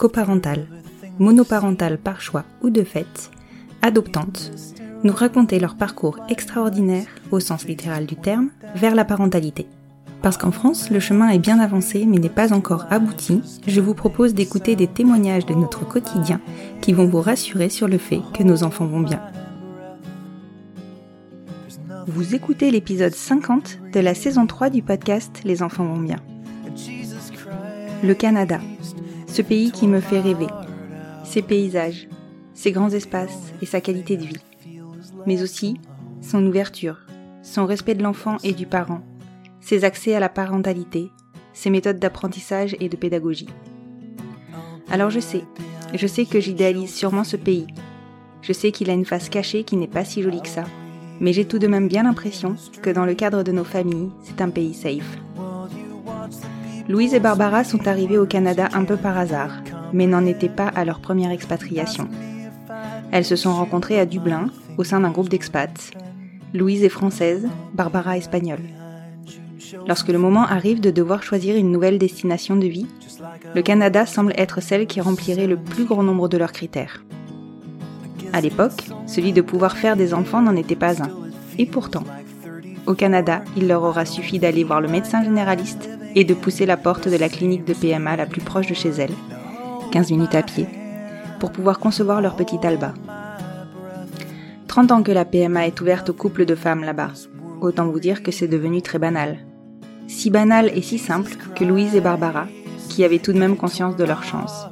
coparentales, monoparentales par choix ou de fait, adoptantes, nous raconter leur parcours extraordinaire, au sens littéral du terme, vers la parentalité. Parce qu'en France, le chemin est bien avancé mais n'est pas encore abouti, je vous propose d'écouter des témoignages de notre quotidien qui vont vous rassurer sur le fait que nos enfants vont bien. Vous écoutez l'épisode 50 de la saison 3 du podcast Les enfants vont bien. Le Canada, ce pays qui me fait rêver, ses paysages, ses grands espaces et sa qualité de vie, mais aussi son ouverture, son respect de l'enfant et du parent, ses accès à la parentalité, ses méthodes d'apprentissage et de pédagogie. Alors je sais, je sais que j'idéalise sûrement ce pays. Je sais qu'il a une face cachée qui n'est pas si jolie que ça. Mais j'ai tout de même bien l'impression que dans le cadre de nos familles, c'est un pays safe. Louise et Barbara sont arrivées au Canada un peu par hasard, mais n'en étaient pas à leur première expatriation. Elles se sont rencontrées à Dublin, au sein d'un groupe d'expats. Louise est française, Barbara espagnole. Lorsque le moment arrive de devoir choisir une nouvelle destination de vie, le Canada semble être celle qui remplirait le plus grand nombre de leurs critères. À l'époque, celui de pouvoir faire des enfants n'en était pas un. Et pourtant, au Canada, il leur aura suffi d'aller voir le médecin généraliste et de pousser la porte de la clinique de PMA la plus proche de chez elles, 15 minutes à pied, pour pouvoir concevoir leur petit Alba. 30 ans que la PMA est ouverte aux couples de femmes là-bas. Autant vous dire que c'est devenu très banal. Si banal et si simple que Louise et Barbara, qui avaient tout de même conscience de leur chance,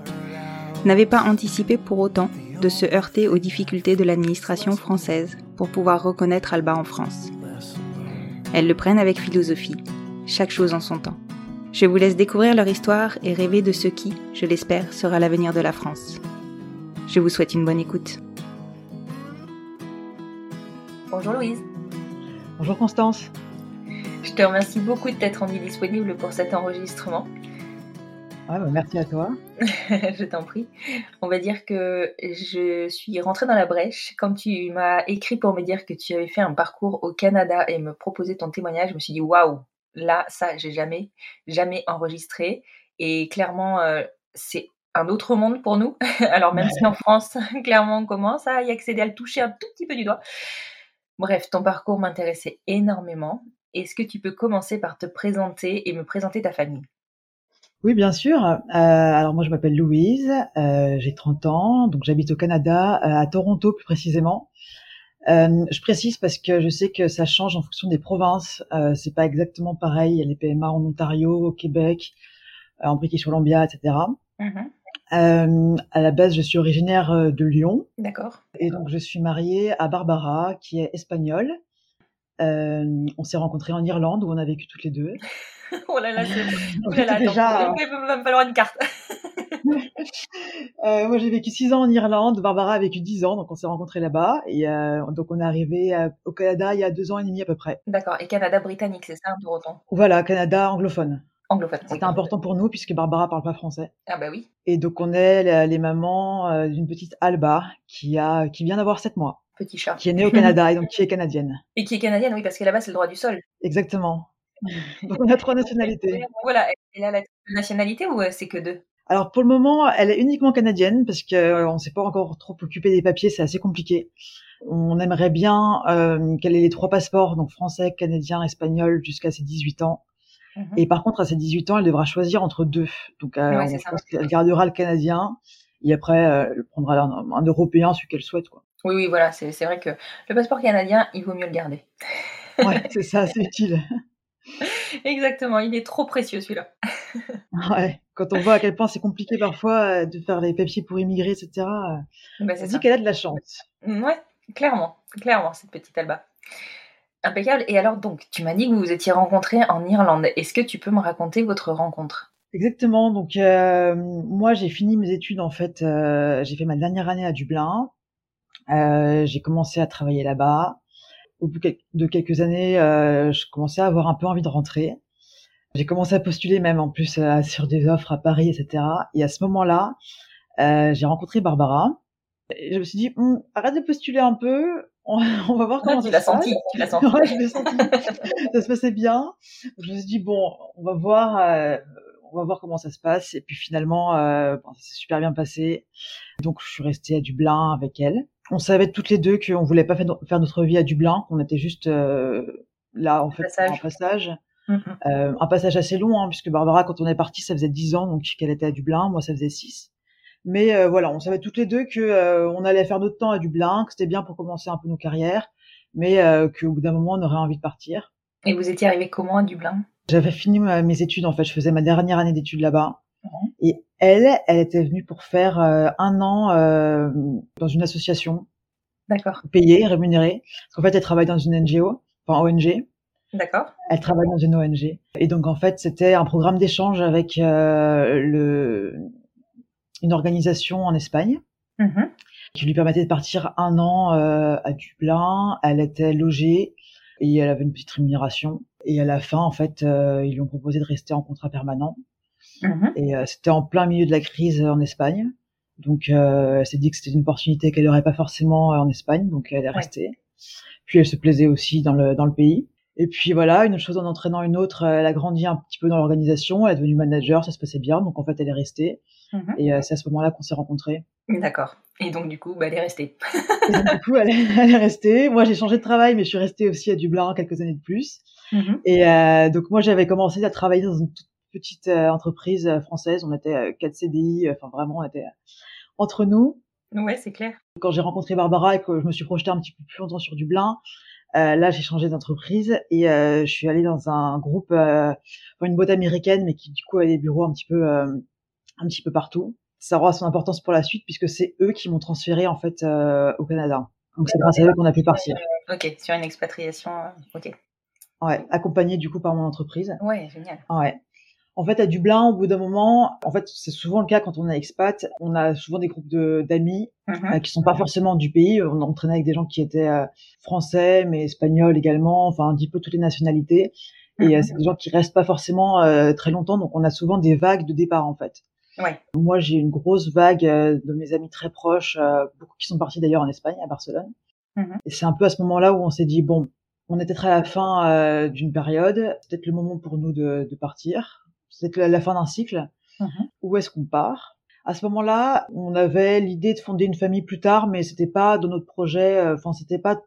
n'avaient pas anticipé pour autant de se heurter aux difficultés de l'administration française pour pouvoir reconnaître Alba en France. Elles le prennent avec philosophie, chaque chose en son temps. Je vous laisse découvrir leur histoire et rêver de ce qui, je l'espère, sera l'avenir de la France. Je vous souhaite une bonne écoute. Bonjour Louise, Bonjour Constance. je te remercie beaucoup de t'être rendue disponible pour cet enregistrement. Ouais, bah, merci à toi. je t'en prie. On va dire que je suis rentrée dans la brèche. Quand tu m'as écrit pour me dire que tu avais fait un parcours au Canada et me proposer ton témoignage, je me suis dit waouh, là, ça, j'ai jamais, jamais enregistré. Et clairement, euh, c'est un autre monde pour nous. Alors même si en France, clairement, on commence à y accéder, à le toucher un tout petit peu du doigt. Bref, ton parcours m'intéressait énormément. Est-ce que tu peux commencer par te présenter et me présenter ta famille? Oui, bien sûr. Euh, alors moi, je m'appelle Louise, euh, j'ai 30 ans, donc j'habite au Canada, euh, à Toronto plus précisément. Euh, je précise parce que je sais que ça change en fonction des provinces. Euh, c'est pas exactement pareil. Il y a les PMA en Ontario, au Québec, euh, en British Columbia, etc. Mhm. Euh, à la base, je suis originaire de Lyon D'accord. et donc je suis mariée à Barbara, qui est espagnole. On s'est rencontrés en Irlande où on a vécu toutes les deux. oh là là. Oh là là, déjà- il va me falloir une carte. Euh, moi, j'ai vécu six ans en Irlande. Barbara a vécu dix ans, donc on s'est rencontrés là-bas. Et euh, donc, on est arrivé euh, au Canada il y a deux ans et demi à peu près. D'accord. Et Canada britannique, c'est ça, Toronto Voilà, Canada anglophone. Anglophone. C'était important pour nous puisque Barbara parle pas français. Ah bah oui. Et donc on est les mamans d'une petite Alba qui a qui vient d'avoir 7 mois. Petit chat. Qui est née au Canada et donc qui est canadienne. Et qui est canadienne, oui, parce que là-bas c'est le droit du sol. Exactement. Donc on a trois nationalités. Voilà, elle a la nationalité ou c'est que deux? Alors pour le moment, elle est uniquement canadienne parce que euh, on s'est pas encore trop occupé des papiers, c'est assez compliqué. On aimerait bien euh, qu'elle ait les trois passeports, donc français, canadien, espagnol, jusqu'à ses 18 ans. Mhm. Et par contre, à ses 18 ans, elle devra choisir entre deux. Donc, euh, pense qu'elle gardera le canadien et après, euh, elle prendra un, un européen, celui qu'elle souhaite. Quoi. Oui, oui, voilà. C'est vrai que le passeport canadien, il vaut mieux le garder. ouais, c'est ça, c'est utile. Exactement, il est trop précieux celui-là. ouais, quand on voit à quel point c'est compliqué parfois de faire les papiers pour immigrer, etc. Bah, ça dit qu'elle a de la chance. Ouais, Clairement, clairement, cette petite Alba. Impeccable. Et alors, donc, tu m'as dit que vous vous étiez rencontrés en Irlande. Est-ce que tu peux me raconter votre rencontre? Exactement. Donc, euh, moi, j'ai fini mes études, en fait. Euh, j'ai fait ma dernière année à Dublin. Euh, j'ai commencé à travailler là-bas. Au bout de quelques années, je commençais à avoir un peu envie de rentrer. J'ai commencé à postuler même en plus sur des offres à Paris, etc. Et à ce moment-là, j'ai rencontré Barbara et je me suis dit, hm, arrête de postuler un peu, on, va voir comment ça se passe. Senti, tu l'as senti. ouais, je l'ai senti. ça se passait bien. Je me suis dit, bon, on va voir, euh, on va voir comment ça se passe. Et puis finalement, euh, bon, ça s'est super bien passé. Donc je suis restée à Dublin avec elle. On savait toutes les deux qu'on voulait pas faire notre vie à Dublin, qu'on était juste euh, là en fait passage. un passage. Mm-hmm. Euh, un passage assez long, hein, puisque Barbara, quand on est parti, ça faisait 10 ans, donc qu'elle était à Dublin. Moi, ça faisait 6. Mais euh, voilà, on savait toutes les deux que euh, on allait faire notre temps à Dublin, que c'était bien pour commencer un peu nos carrières, mais euh, qu'au bout d'un moment, on aurait envie de partir. Et vous étiez arrivé comment à Dublin? J'avais fini mes études, en fait, je faisais ma dernière année d'études là-bas. Et elle, elle était venue pour faire un an dans une association. D'accord. Payée, rémunérée. Parce qu'en fait, elle travaille dans une NGO, enfin ONG. D'accord. Elle travaille dans une ONG. Et donc, en fait, c'était un programme d'échange avec le une organisation en Espagne mm-hmm. qui lui permettait de partir un an euh, à Dublin. Elle était logée et elle avait une petite rémunération. Et à la fin, en fait, euh, ils lui ont proposé de rester en contrat permanent. Mm-hmm. Et euh, c'était en plein milieu de la crise en Espagne. Donc, elle s'est dit que c'était une opportunité qu'elle n'aurait pas forcément en Espagne, donc elle est restée. Puis elle se plaisait aussi dans le dans le pays. Et puis voilà, une chose en entraînant une autre, elle a grandi un petit peu dans l'organisation, elle est devenue manager, ça se passait bien, donc en fait elle est restée. Mhm. Et euh, c'est à ce moment-là qu'on s'est rencontrés. D'accord. Et donc du coup, bah, elle est restée. et donc, du coup, elle est, elle est, restée. Moi, j'ai changé de travail, mais je suis restée aussi à Dublin quelques années de plus. Mhm. Et euh, donc moi, j'avais commencé à travailler dans une toute petite euh, entreprise euh, française. On était 4 CDI, enfin vraiment, on était entre nous. Ouais, c'est clair. Quand j'ai rencontré Barbara et que je me suis projetée un petit peu plus longtemps sur Dublin, euh, là, j'ai changé d'entreprise et euh, je suis allée dans un groupe, euh, une boîte américaine, mais qui du coup a des bureaux un petit peu, euh, un petit peu partout. Ça aura son importance pour la suite puisque c'est eux qui m'ont transféré en fait euh, au Canada. Donc c'est grâce à eux qu'on a pu partir. Ok, sur une expatriation. Ok. Ouais, accompagné du coup par mon entreprise. Ouais, génial. Ouais. En fait, à Dublin, au bout d'un moment, en fait, c'est souvent le cas quand on est expat, on a souvent des groupes de d'amis Mhm. euh, qui sont pas forcément du pays. On entraînait avec des gens qui étaient euh, français, mais espagnols également, enfin un petit peu toutes les nationalités. Et euh, Mhm. c'est des gens qui restent pas forcément euh, très longtemps, donc on a souvent des vagues de départ en fait. Ouais. Moi, j'ai une grosse vague de mes amis très proches, beaucoup qui sont partis d'ailleurs en Espagne, à Barcelone. Mhm. Et c'est un peu à ce moment-là où on s'est dit bon, on était très à la fin euh, d'une période, peut-être le moment pour nous de, de partir, c'est la fin d'un cycle. Mhm. Où est-ce qu'on part à ce moment-là, on avait l'idée de fonder une famille plus tard, mais c'était pas dans notre projet. euh, Enfin, c'était pas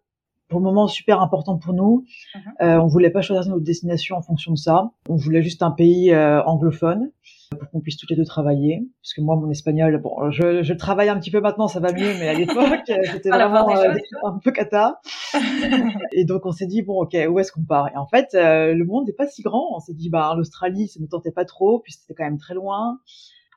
pour le moment super important pour nous. Mhm. Euh, on voulait pas choisir notre destination en fonction de ça. On voulait juste un pays euh, anglophone pour qu'on puisse toutes les deux travailler. Parce que moi, mon espagnol, bon, je, je travaille un petit peu maintenant, ça va mieux, mais à l'époque, c'était vraiment euh, un peu cata. Et donc on s'est dit bon ok où est-ce qu'on part? Et en fait euh, le monde n'est pas si grand. On s'est dit bah l'Australie ça ne tentait pas trop, puis c'était quand même très loin.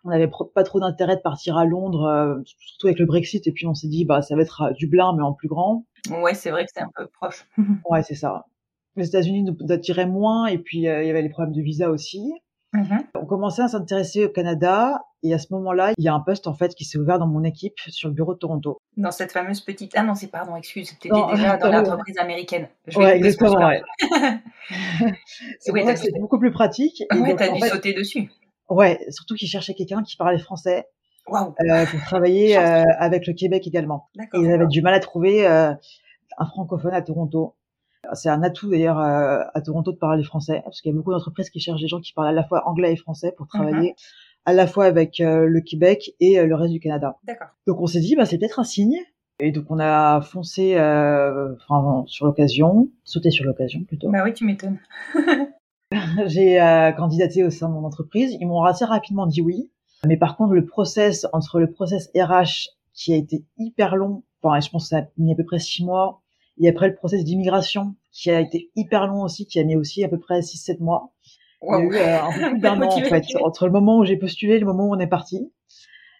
On n'avait pas trop d'intérêt de partir à Londres, euh, surtout avec le Brexit. Et puis on s'est dit bah ça va être à Dublin mais en plus grand. Ouais, c'est vrai que c'est un peu proche. Ouais c'est ça. Les États-Unis nous attiraient moins et puis euh, il y avait les problèmes de visa aussi. Mhm. On commençait à s'intéresser au Canada et à ce moment-là, il y a un poste en fait qui s'est ouvert dans mon équipe sur le bureau de Toronto. Dans cette fameuse petite. Ah non, c'est pardon, excuse, t'étais déjà dans l'entreprise américaine. Je Ouais, exactement. Ouais. c'est dû- beaucoup plus pratique. Et Ouais, t'as dû fait, sauter dessus. ouais, surtout qu'ils cherchaient quelqu'un qui parlait français Waouh, euh, pour travailler euh, avec le Québec également. Et ils avaient du mal à trouver euh, un francophone à Toronto. C'est un atout d'ailleurs euh, à Toronto de parler français, parce qu'il y a beaucoup d'entreprises qui cherchent des gens qui parlent à la fois anglais et français pour travailler à la fois avec euh, le Québec et euh, le reste du Canada. D'accord. Donc on s'est dit, bah, c'est peut-être un signe. Et donc on a foncé euh, enfin, sur l'occasion, sauté sur l'occasion plutôt. Bah oui, tu m'étonnes. J'ai euh, candidaté au sein de mon entreprise. Ils m'ont assez rapidement dit oui. Mais par contre, le process entre le process RH qui a été hyper long, enfin je pense que ça a mis à peu près six mois, et après le process d'immigration qui a été hyper long aussi, qui a mis aussi à peu près six sept mois. Il y a Waouh. eu euh, un peu plus d'un an en fait entre le moment où j'ai postulé et le moment où on est parti.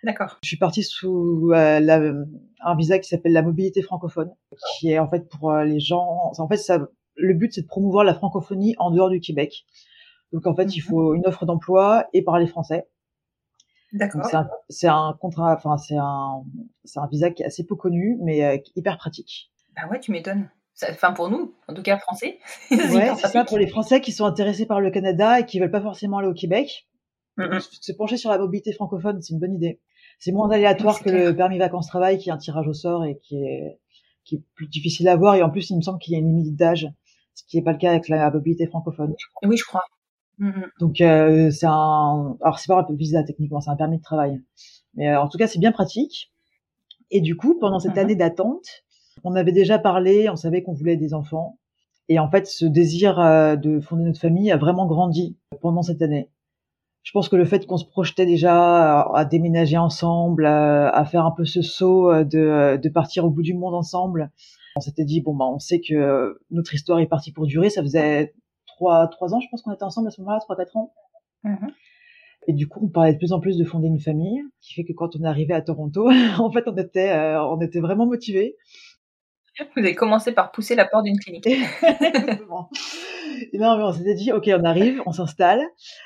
D'accord. Je suis partie sous euh, la- un visa qui s'appelle la mobilité francophone, qui est en fait pour euh, les gens. En fait, ça, le but c'est de promouvoir la francophonie en dehors du Québec. Donc en fait, il Mhm. faut une offre d'emploi et parler français. D'accord. c'est un, contrat, enfin c'est un, c'est un visa qui est assez peu connu, mais euh, hyper pratique. Bah ouais, tu m'étonnes. Ça- Enfin, pour nous, en tout cas français. Ouais, c'est ça pour les Français qui sont intéressés par le Canada et qui veulent pas forcément aller au Québec. Mhm. Se pencher sur la mobilité francophone, c'est une bonne idée. C'est moins aléatoire que clair. le permis vacances-travail, qui est un tirage au sort et qui est, qui est plus difficile à avoir. Et en plus, il me semble qu'il y a une limite d'âge, ce qui n'est pas le cas avec la mobilité francophone. Oui, je crois. Donc, euh, c'est un, alors c'est pas un visa techniquement, c'est un permis de travail. Mais euh, en tout cas, c'est bien pratique. Et du coup, pendant cette année d'attente, on avait déjà parlé, on savait qu'on voulait des enfants. Et en fait, ce désir euh, de fonder notre famille a vraiment grandi pendant cette année. Je pense que le fait qu'on se projetait déjà à, déménager ensemble, à, à faire un peu ce saut euh, de, de partir au bout du monde ensemble, on s'était dit bon bah on sait que notre histoire est partie pour durer. Ça faisait trois trois ans, je pense qu'on était ensemble à ce moment-là, trois quatre ans. Mhm. Et du coup, on parlait de plus en plus de fonder une famille, qui fait que quand on est arrivé à Toronto, en fait, on était, euh, on était vraiment motivés. Vous avez commencé par pousser la porte d'une clinique. Exactement. et non, mais on s'était dit, ok, on arrive, on s'installe,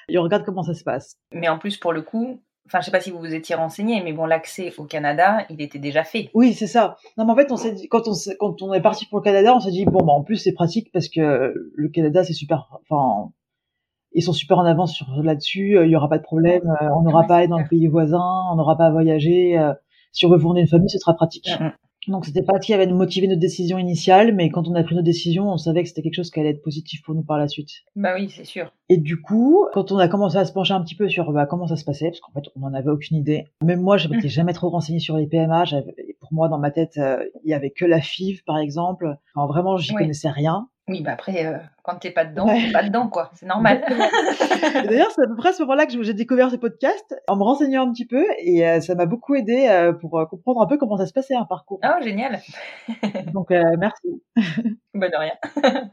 et on regarde comment ça se passe. Mais en plus, pour le coup, enfin, je sais pas si vous vous étiez renseigné, mais bon, l'accès au Canada, il était déjà fait. Oui, c'est ça. Non, mais en fait, on s'est dit, quand on, s'est- quand on est parti pour le Canada, on s'est dit, bon, bah, en plus, c'est pratique parce que le Canada, c'est super, enfin, ils sont super en avance sur là-dessus, euh, il y aura pas de problème, euh, on n'aura Ouais, pas à aller dans le pays voisin, on n'aura pas à voyager, euh, si on veut fonder une famille, ce sera pratique. Mhm. Donc c'était pas ce qui avait motivé notre décision initiale, mais quand on a pris notre décision, on savait que c'était quelque chose qui allait être positif pour nous par la suite. Bah oui, c'est sûr. Et du coup, quand on a commencé à se pencher un petit peu sur bah, comment ça se passait, parce qu'en fait on n'en avait aucune idée. Même moi, je m'étais jamais trop renseignée sur les PMA. Pour moi, dans ma tête, euh, il y avait que la FIV, par exemple. Enfin, vraiment, j'y Ouais. connaissais rien. Oui, bah après, euh, quand t'es pas dedans, Ouais. t'es pas dedans, quoi. C'est normal. D'ailleurs, c'est à peu près à ce moment-là que j'ai découvert ce podcast, en me renseignant un petit peu, et euh, ça m'a beaucoup aidé euh, pour euh, comprendre un peu comment ça se passait un parcours. oh, génial. Donc merci. Bah de rien.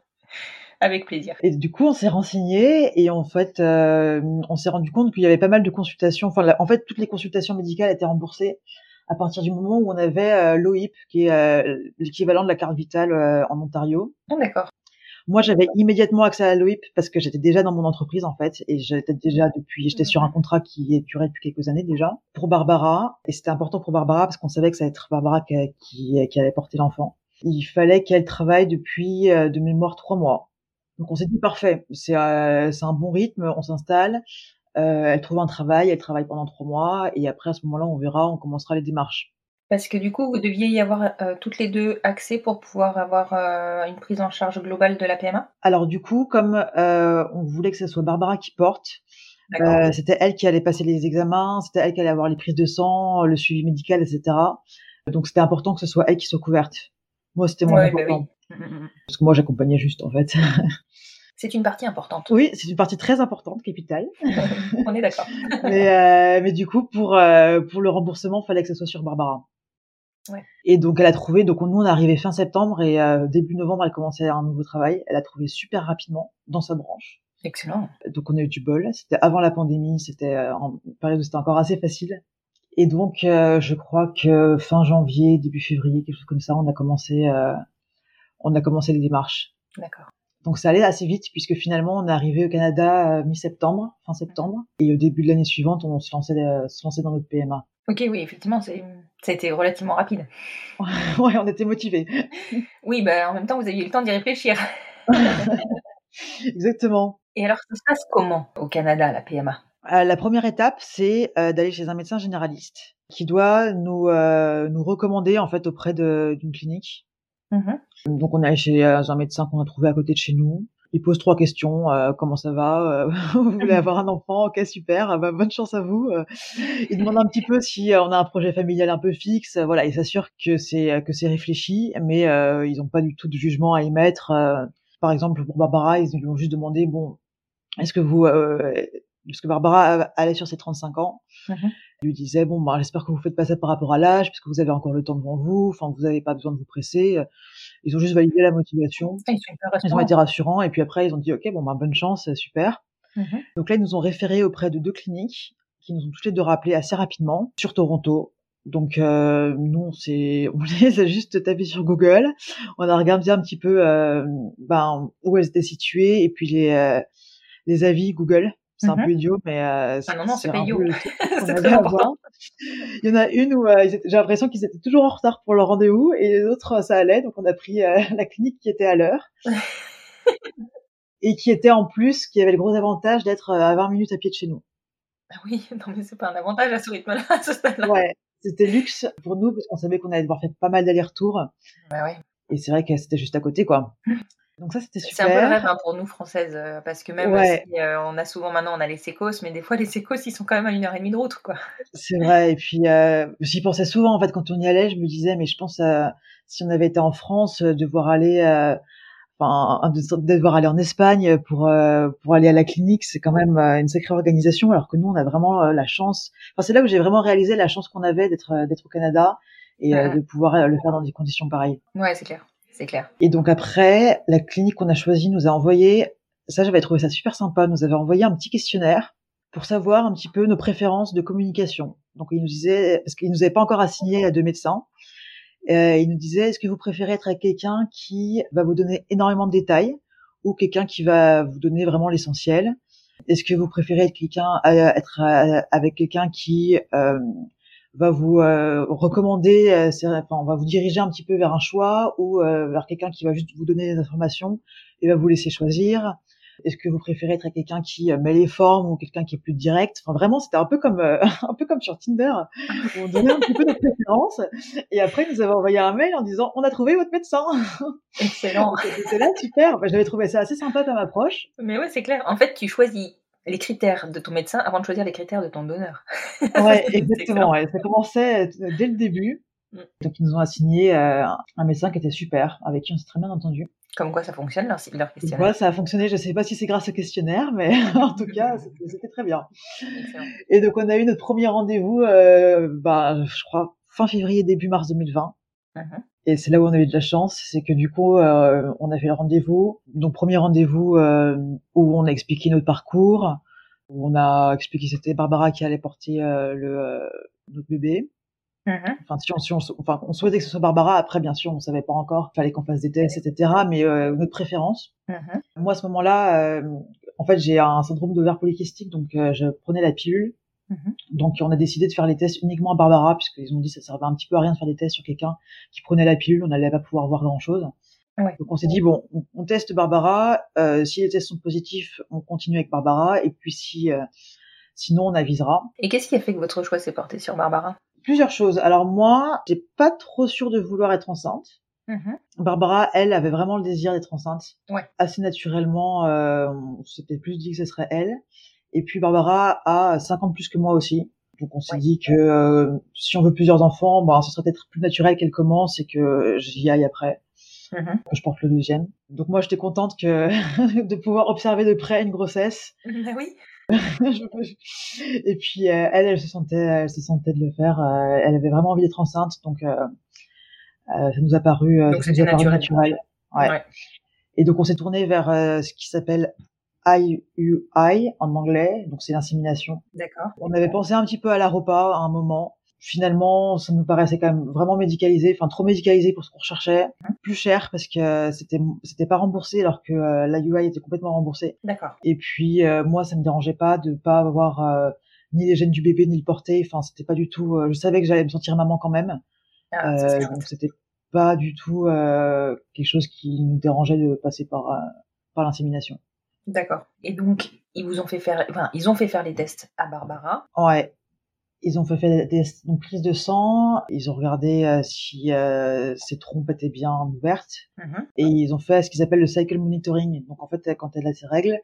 Avec plaisir. Et du coup, on s'est renseigné et en fait, on s'est rendu compte qu'il y avait pas mal de consultations. Enfin, la- en fait, toutes les consultations médicales étaient remboursées à partir du moment où on avait euh, l'OIP, qui est euh, l'équivalent de la carte vitale euh, en Ontario. Ah, d'accord. Moi, j'avais immédiatement accès à l'OIP parce que j'étais déjà dans mon entreprise en fait et j'étais déjà depuis, j'étais sur un contrat qui durait depuis quelques années déjà pour Barbara et c'était important pour Barbara parce qu'on savait que ça allait être Barbara qui, qui, qui allait porter l'enfant. Il fallait qu'elle travaille depuis euh, de mémoire trois mois. Donc on s'est dit parfait, c'est euh, un bon rythme, on s'installe, euh, elle trouve un travail, elle travaille pendant trois mois et après à ce moment-là on verra, on commencera les démarches. Parce que du coup, vous deviez y avoir euh, toutes les deux accès pour pouvoir avoir euh, une prise en charge globale de la PMA Alors du coup, comme euh, on voulait que ce soit Barbara qui porte, euh, c'était elle qui allait passer les examens, c'était elle qui allait avoir les prises de sang, le suivi médical, etc. Donc c'était important que ce soit elle qui soit couverte. Moi, c'était moins Ouais, bah important. oui. Mm, mm, mm. Parce que moi, j'accompagnais juste, en fait. C'est une partie importante. oui, c'est une partie très importante, capitale. On est d'accord. mais, euh, mais du coup, pour, euh, pour le remboursement, fallait que ce soit sur Barbara. Ouais. Et donc, elle a trouvé, donc nous, on est arrivé fin septembre et euh, début novembre, elle commençait un nouveau travail. Elle a trouvé super rapidement dans sa branche. Excellent. Donc, on a eu du bol. C'était avant la pandémie, c'était euh, en période où c'était encore assez facile. Et donc, euh, je crois que fin janvier, début février, quelque chose comme ça, on a commencé, euh, on a commencé les démarches. D'accord. Donc ça allait assez vite puisque finalement on est arrivé au Canada mi-septembre, fin septembre, et au début de l'année suivante on se lançait, se lançait dans notre PMA. Ok, oui, effectivement, ça a été relativement rapide. ouais, on était motivés. oui, bah, en même temps, vous aviez eu le temps d'y réfléchir. Exactement. Et alors, ça se passe comment au Canada, la PMA euh, La première étape, c'est euh, d'aller chez un médecin généraliste qui doit nous, euh, nous recommander en fait auprès d'une clinique. Mmh Donc, on est allé chez un médecin qu'on a trouvé à côté de chez nous il pose trois questions. Euh, comment ça va euh, Vous voulez avoir un enfant Ok, super. Ah bah, bonne chance à vous. Euh, il demande un petit peu si on a un projet familial un peu fixe. Voilà, il s'assure que c'est que c'est réfléchi, mais ils n'ont pas du tout de jugement à émettre. par exemple, pour Barbara, ils lui ont juste demandé bon, est-ce que vous parce que Barbara allait sur ses 35 ans? Mmh il lui disait bon bah j'espère que vous faites pas ça par rapport à l'âge puisque vous avez encore le temps devant vous enfin vous n'avez pas besoin de vous presser ils ont juste validé la motivation. Ah, ils, ont été rassurants. Et puis après, ils ont dit, OK, bon, ben, bonne chance, super. Mmh Donc là, ils nous ont référé auprès de deux cliniques qui nous ont tous les deux rappelé assez rapidement sur Toronto. Donc euh, nous, c'est, on les a juste tapé sur Google. On a regardé un petit peu euh, ben, où elles étaient situées et puis les, euh, les avis Google c'est un mmh peu idiot, mais euh, ah non, non, c'est pas idiot. Il y en a une où euh, j'ai l'impression qu'ils étaient toujours en retard pour leur rendez-vous et les autres, ça allait. Donc on a pris euh, la clinique qui était à l'heure et qui était en plus, qui avait le gros avantage d'être à 20 minutes à pied de chez nous. Ah oui, non mais c'est pas un avantage à ce rythme-là, à ce stade-là. Ouais, c'était luxe pour nous parce qu'on savait qu'on allait devoir faire pas mal d'allers-retours. Bah ouais. Et c'est vrai que c'était juste à côté, quoi. Donc ça, c'était super. C'est un peu le rêve hein, pour nous françaises, euh, parce que même si euh, on a souvent maintenant on a les sécos, mais des fois les sécos ils sont quand même à une heure et demie de route, quoi. C'est vrai. Et puis euh, j'y pensais souvent en fait quand on y allait, je me disais mais je pense si on avait été en France, devoir aller, enfin devoir aller en Espagne pour pour aller à la clinique, c'est quand même une sacrée organisation. Alors que nous on a vraiment la chance. Enfin c'est là où j'ai vraiment réalisé la chance qu'on avait d'être d'être au Canada et de pouvoir le faire dans des conditions pareilles. Ouais, c'est clair c'est clair. Et donc après, la clinique qu'on a choisie nous a envoyé, ça j'avais trouvé ça super sympa, nous avait envoyé un petit questionnaire pour savoir un petit peu nos préférences de communication. Donc il nous disait, parce qu'il nous avait pas encore assigné à deux médecins, euh, il nous disait, est-ce que vous préférez être avec quelqu'un qui va vous donner énormément de détails ou quelqu'un qui va vous donner vraiment l'essentiel? Est-ce que vous préférez être quelqu'un euh, être euh, avec quelqu'un qui euh, va vous euh, recommander, euh, enfin, on va vous diriger un petit peu vers un choix ou euh, vers quelqu'un qui va juste vous donner des informations et va vous laisser choisir. Est-ce que vous préférez être quelqu'un qui met les formes ou quelqu'un qui est plus direct? Enfin, vraiment, c'était un peu comme un peu comme sur Tinder. Où on donnait un petit peu de préférences et après, ils nous avaient envoyé un mail en disant on a trouvé votre médecin. Excellent. C'était là super. J'avais trouvé ça assez sympa comme approche. Mais ouais, c'est clair. En fait, tu choisis les critères de ton médecin avant de choisir les critères de ton donneur. ouais, exactement. Ouais. Ça commençait euh, dès le début. Mm. Donc ils nous ont assigné euh, un médecin qui était super, avec qui on s'est très bien entendu. Comme quoi ça fonctionne leur, leur questionnaire. Comme ça a fonctionné. Je sais pas si c'est grâce au questionnaire, mais en tout cas c'était très bien. Et donc on a eu notre premier rendez-vous, euh, bah, je crois fin février début mars 2020. Et c'est là où on a eu de la chance, c'est que du coup, euh, on a fait le rendez-vous. Donc premier rendez-vous euh, où on a expliqué notre parcours, où on a expliqué que c'était Barbara qui allait porter euh, le notre bébé. Mm-hmm. Enfin, si on, si on, enfin, on souhaitait que ce soit Barbara. Après, bien sûr, on savait pas encore. Fallait qu'on fasse des tests, etc. Mais notre préférence. Mm-hmm. Moi, à ce moment-là, en fait, j'ai un syndrome d'ovaire polycystique, donc je prenais la pilule. Donc on a décidé de faire les tests uniquement à Barbara puisqu'ils ont dit que ça servait un petit peu à rien de faire des tests sur quelqu'un qui prenait la pilule, on n'allait pas pouvoir voir grand chose. Donc on s'est dit bon, on, teste Barbara. Euh, si les tests sont positifs, on continue avec Barbara et puis si euh, sinon on avisera. Et qu'est-ce qui a fait que votre choix s'est porté sur Barbara? Plusieurs choses. Alors moi, j'ai pas trop sûr de vouloir être enceinte. Mhm. Barbara, elle, avait vraiment le désir d'être enceinte. Assez naturellement, euh, on s'était plus dit que ce serait elle. Et puis Barbara a 5 ans de plus que moi aussi. Donc on s'est dit que euh, si on veut plusieurs enfants, ben, ce serait peut-être plus naturel qu'elle commence et que j'y aille après. Mm-hmm. Que je porte le deuxième. Donc moi j'étais contente que de pouvoir observer de près une grossesse. Bah oui. et puis euh, elle, elle se sentait, elle se sentait de le faire. Euh, elle avait vraiment envie d'être enceinte, donc ça nous a paru, donc ça nous a paru naturel. Ouais. ouais. Et donc on s'est tourné vers ce qui s'appelle IUI en anglais, donc c'est l'insémination. D'accord. On avait pensé un petit peu à la repas à un moment, finalement, ça nous paraissait quand même vraiment médicalisé, enfin trop médicalisé pour ce qu'on recherchait, Mhm. plus cher parce que c'était c'était pas remboursé alors que euh, la UI était complètement remboursée. D'accord. Et puis euh, moi, ça me dérangeait pas de pas avoir euh, ni les gènes du bébé ni le porter. Enfin, c'était pas du tout. euh, je savais que j'allais me sentir maman quand même, Ah, euh, donc c'était pas du tout euh, quelque chose qui nous dérangeait de passer par euh, par l'insémination. D'accord. Et donc, ils vous ont fait faire, enfin, ils ont fait faire les tests à Barbara. Ouais. Ils ont fait, fait des donc, prises de sang, ils ont regardé euh, si euh, ses trompes étaient bien ouvertes Mhm. et ils ont fait ce qu'ils appellent le cycle monitoring. Donc en fait, quand elle a ses règles,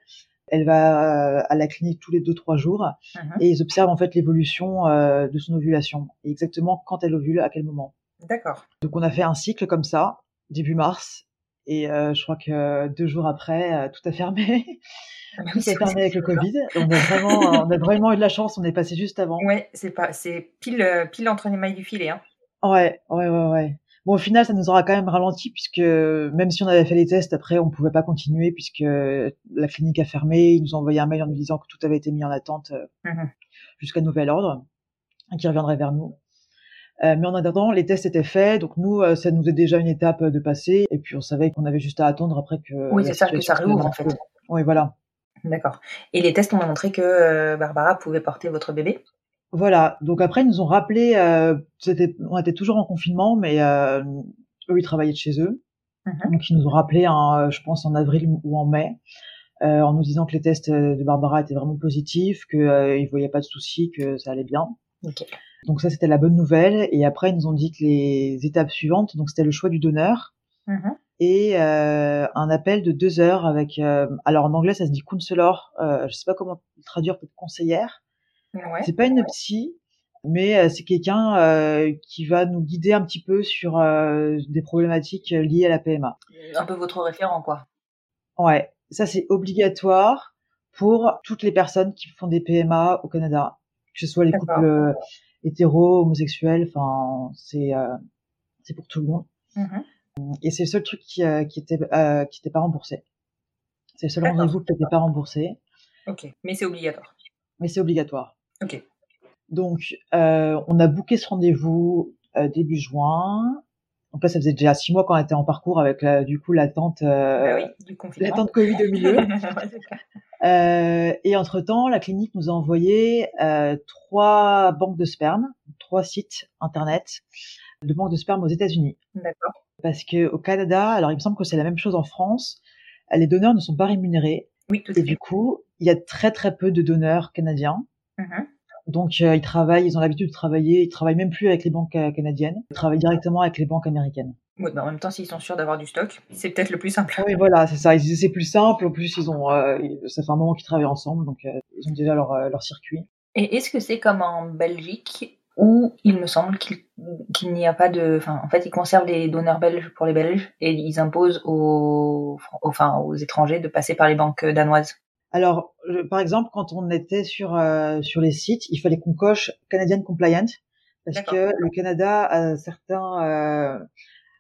elle va euh, à la clinique tous les deux trois jours Mhm. et ils observent en fait l'évolution euh, de son ovulation et exactement quand elle ovule, à quel moment. D'accord. Donc on a fait un cycle comme ça début mars et euh, je crois que deux jours après, euh, tout a fermé. Ah bah tout a fermé avec le. Covid. On a vraiment, on a vraiment eu de la chance. On est passé juste avant. Ouais, c'est pas, c'est pile, euh, pile entre les mailles du filet, hein. Ouais, ouais, ouais, ouais. Bon, au final, ça nous aura quand même ralenti puisque même si on avait fait les tests, après, on pouvait pas continuer puisque la clinique a fermé. Ils nous ont envoyé un mail en nous disant que tout avait été mis en attente euh, Mhm. jusqu'à nouvel ordre, qui reviendrait vers nous. Euh, mais en attendant, les tests étaient faits, donc nous, euh, ça nous est déjà une étape de passer, et puis on savait qu'on avait juste à attendre après que. Oui, c'est ça, que ça réouvre, en fait. Oui, voilà. D'accord. Et les tests ont montré que euh, Barbara pouvait porter votre bébé? Voilà. Donc après, ils nous ont rappelé, euh, c'était, on était toujours en confinement, mais euh, eux, ils travaillaient de chez eux. Mhm. Donc ils nous ont rappelé, en, je pense, en avril ou en mai, euh, en nous disant que les tests de Barbara étaient vraiment positifs, qu'ils euh, ils voyaient pas de soucis, que ça allait bien. Ok. Donc ça, c'était la bonne nouvelle. Et après, ils nous ont dit que les étapes suivantes, donc c'était le choix du donneur Mhm. et euh, un appel de deux heures avec, euh, alors en anglais, ça se dit counselor, euh, je sais pas comment le traduire, peut-être conseillère. Ouais. C'est pas une psy, mais euh, c'est quelqu'un euh, qui va nous guider un petit peu sur euh, des problématiques liées à la PMA. Un peu votre référent, quoi. Ouais, ça c'est obligatoire pour toutes les personnes qui font des PMA au Canada, que ce soit les couples euh, hétéros, homosexuels, enfin c'est euh, c'est pour tout le monde. Mhm. Et c'est le seul truc qui euh, qui était euh, qui était pas remboursé. C'est le seul rendez-vous qui n'était pas remboursé, Ok. Mais c'est obligatoire. mais c'est obligatoire. Ok. Donc, euh, on a booké ce rendez-vous euh, début juin. Donc là, ça faisait déjà six mois qu'on était en parcours avec la- du coup l'attente, euh, bah oui, l'attente Covid au milieu. Euh, et entre temps, la clinique nous a envoyé euh, trois banques de sperme, trois sites internet de banques de sperme aux États-Unis. D'accord. Parce que au Canada, alors il me semble que c'est la même chose en France, les donneurs ne sont pas rémunérés Oui, tout à et fait. du coup, il y a très très peu de donneurs canadiens. Mhm. Donc euh, ils travaillent, ils ont l'habitude de travailler, ils travaillent même plus avec les banques euh, canadiennes, ils travaillent directement avec les banques américaines. Bah en même temps, s'ils sont sûrs d'avoir du stock, c'est peut-être le plus simple. Oui, voilà, c'est ça. C'est plus simple. En plus, ils ont, euh, ça fait un moment qu'ils travaillent ensemble, donc euh, ils ont déjà leur, leur circuit. Et est-ce que c'est comme en Belgique où il me semble qu'il qu'il n'y a pas de, enfin, en fait, ils conservent les donneurs belges pour les Belges et ils imposent aux, enfin, aux étrangers de passer par les banques danoises? Alors, je- par exemple, quand on était sur euh, sur les sites, il fallait qu'on coche Canadian Compliant parce que le Canada a certains euh,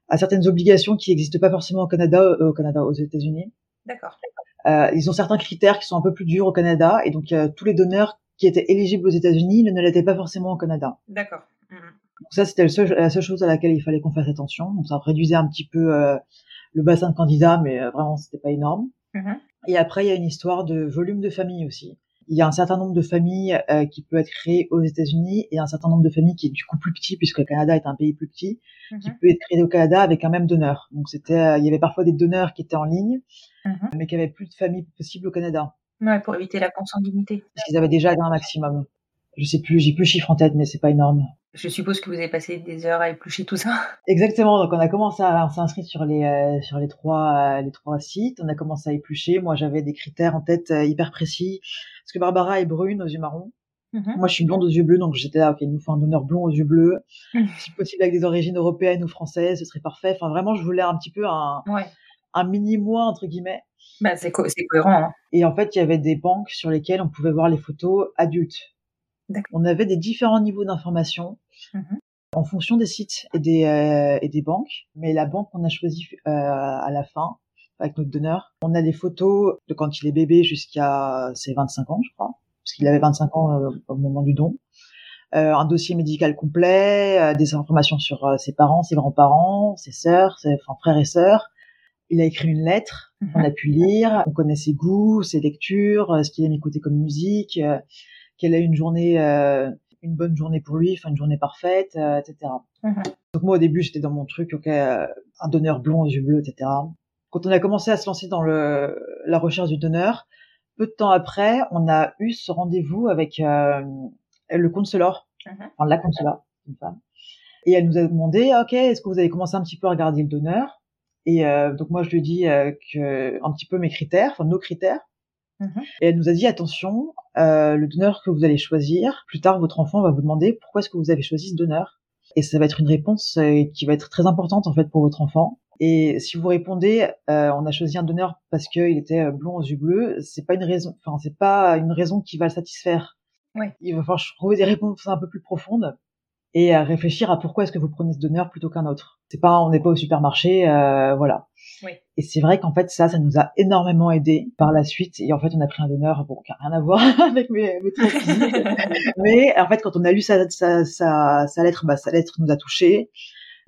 a certaines obligations qui n'existent pas forcément au Canada, euh, au Canada, aux États-Unis. D'accord. Euh, ils ont certains critères qui sont un peu plus durs au Canada et donc euh, tous les donneurs qui étaient éligibles aux États-Unis ne l'étaient pas forcément au Canada. D'accord. Mhm. Donc ça, c'était seul- la seule chose à laquelle il fallait qu'on fasse attention. Donc ça réduisait un petit peu euh, le bassin de candidats, mais vraiment, c'était pas énorme. Mhm. Et après, il y a une histoire de volume de famille aussi. Il y a un certain nombre de familles euh, qui peut être créées aux États-Unis et un certain nombre de familles qui est du coup plus petit, puisque le Canada est un pays plus petit, qui Mhm. peut être créé au Canada avec un même donneur. Donc c'était, euh, il y avait parfois des donneurs qui étaient en ligne, Mhm. mais qui avaient plus de familles possibles au Canada, Ouais, pour éviter la consanguinité. parce qu'ils avaient déjà un maximum. Je sais plus, j'ai plus le chiffre en tête, mais c'est pas énorme. Je suppose que vous avez passé des heures à éplucher tout ça. Exactement. Donc on a commencé à s'inscrire sur les euh, sur les trois euh, les trois sites. On a commencé à éplucher. Moi j'avais des critères en tête euh, hyper précis parce que Barbara est brune aux yeux marrons. Mhm. Moi je suis blonde aux yeux bleus donc j'étais là ok il nous faut un donneur blond aux yeux bleus. Mhm. Si possible avec des origines européennes ou françaises ce serait parfait. Enfin vraiment je voulais un petit peu un Ouais. un mini moi entre guillemets. Bah, c'est co- c'est cohérent. Hein. Et en fait il y avait des banques sur lesquelles on pouvait voir les photos adultes. On avait des différents niveaux d'information Mhm. en fonction des sites et des, euh, et des banques. Mais la banque qu'on a choisie euh, à la fin, avec notre donneur, on a des photos de quand il est bébé jusqu'à ses 25 ans, je crois, parce qu'il avait 25 ans euh, au moment du don. euh, un dossier médical complet, euh, des informations sur ses parents, ses grands-parents, ses sœurs, ses enfin, frères et sœurs. Il a écrit une lettre, Mhm. on a pu lire, on connaît ses goûts, ses lectures, ce qu'il aime écouter comme musique, quelle est une journée, euh, une bonne journée pour lui, enfin une journée parfaite, euh, etc. Mhm. Donc moi au début j'étais dans mon truc, ok, euh, un donneur blond aux yeux bleus, etc. Quand on a commencé à se lancer dans le, la recherche du donneur, peu de temps après, on a eu ce rendez-vous avec euh, le consuleur, Mhm. enfin la consuleur, une femme, et elle nous a demandé, ok, est-ce que vous avez commencé un petit peu à regarder le donneur? Et euh, donc moi je lui ai dit euh, que un petit peu mes critères, enfin nos critères. Et elle nous a dit attention, euh, le donneur que vous allez choisir, plus tard votre enfant va vous demander pourquoi est-ce que vous avez choisi ce donneur. Et ça va être une réponse euh, qui va être très importante en fait pour votre enfant. Et si vous répondez, euh, on a choisi un donneur parce qu'il était euh, blond aux yeux bleus, c'est pas une raison, enfin c'est pas une raison qui va le satisfaire. Ouais. Il va falloir trouver des réponses un peu plus profondes et à réfléchir à pourquoi est-ce que vous prenez ce donneur plutôt qu'un autre. C'est pas, on n'est pas au supermarché, euh, voilà. Oui. Et c'est vrai qu'en fait ça, ça nous a énormément aidé par la suite. Et en fait, on a pris un donneur, bon, qui a rien à voir avec mes, mes traits physiques. Mais en fait, quand on a lu sa, sa, sa, sa lettre, bah, sa lettre nous a touchés.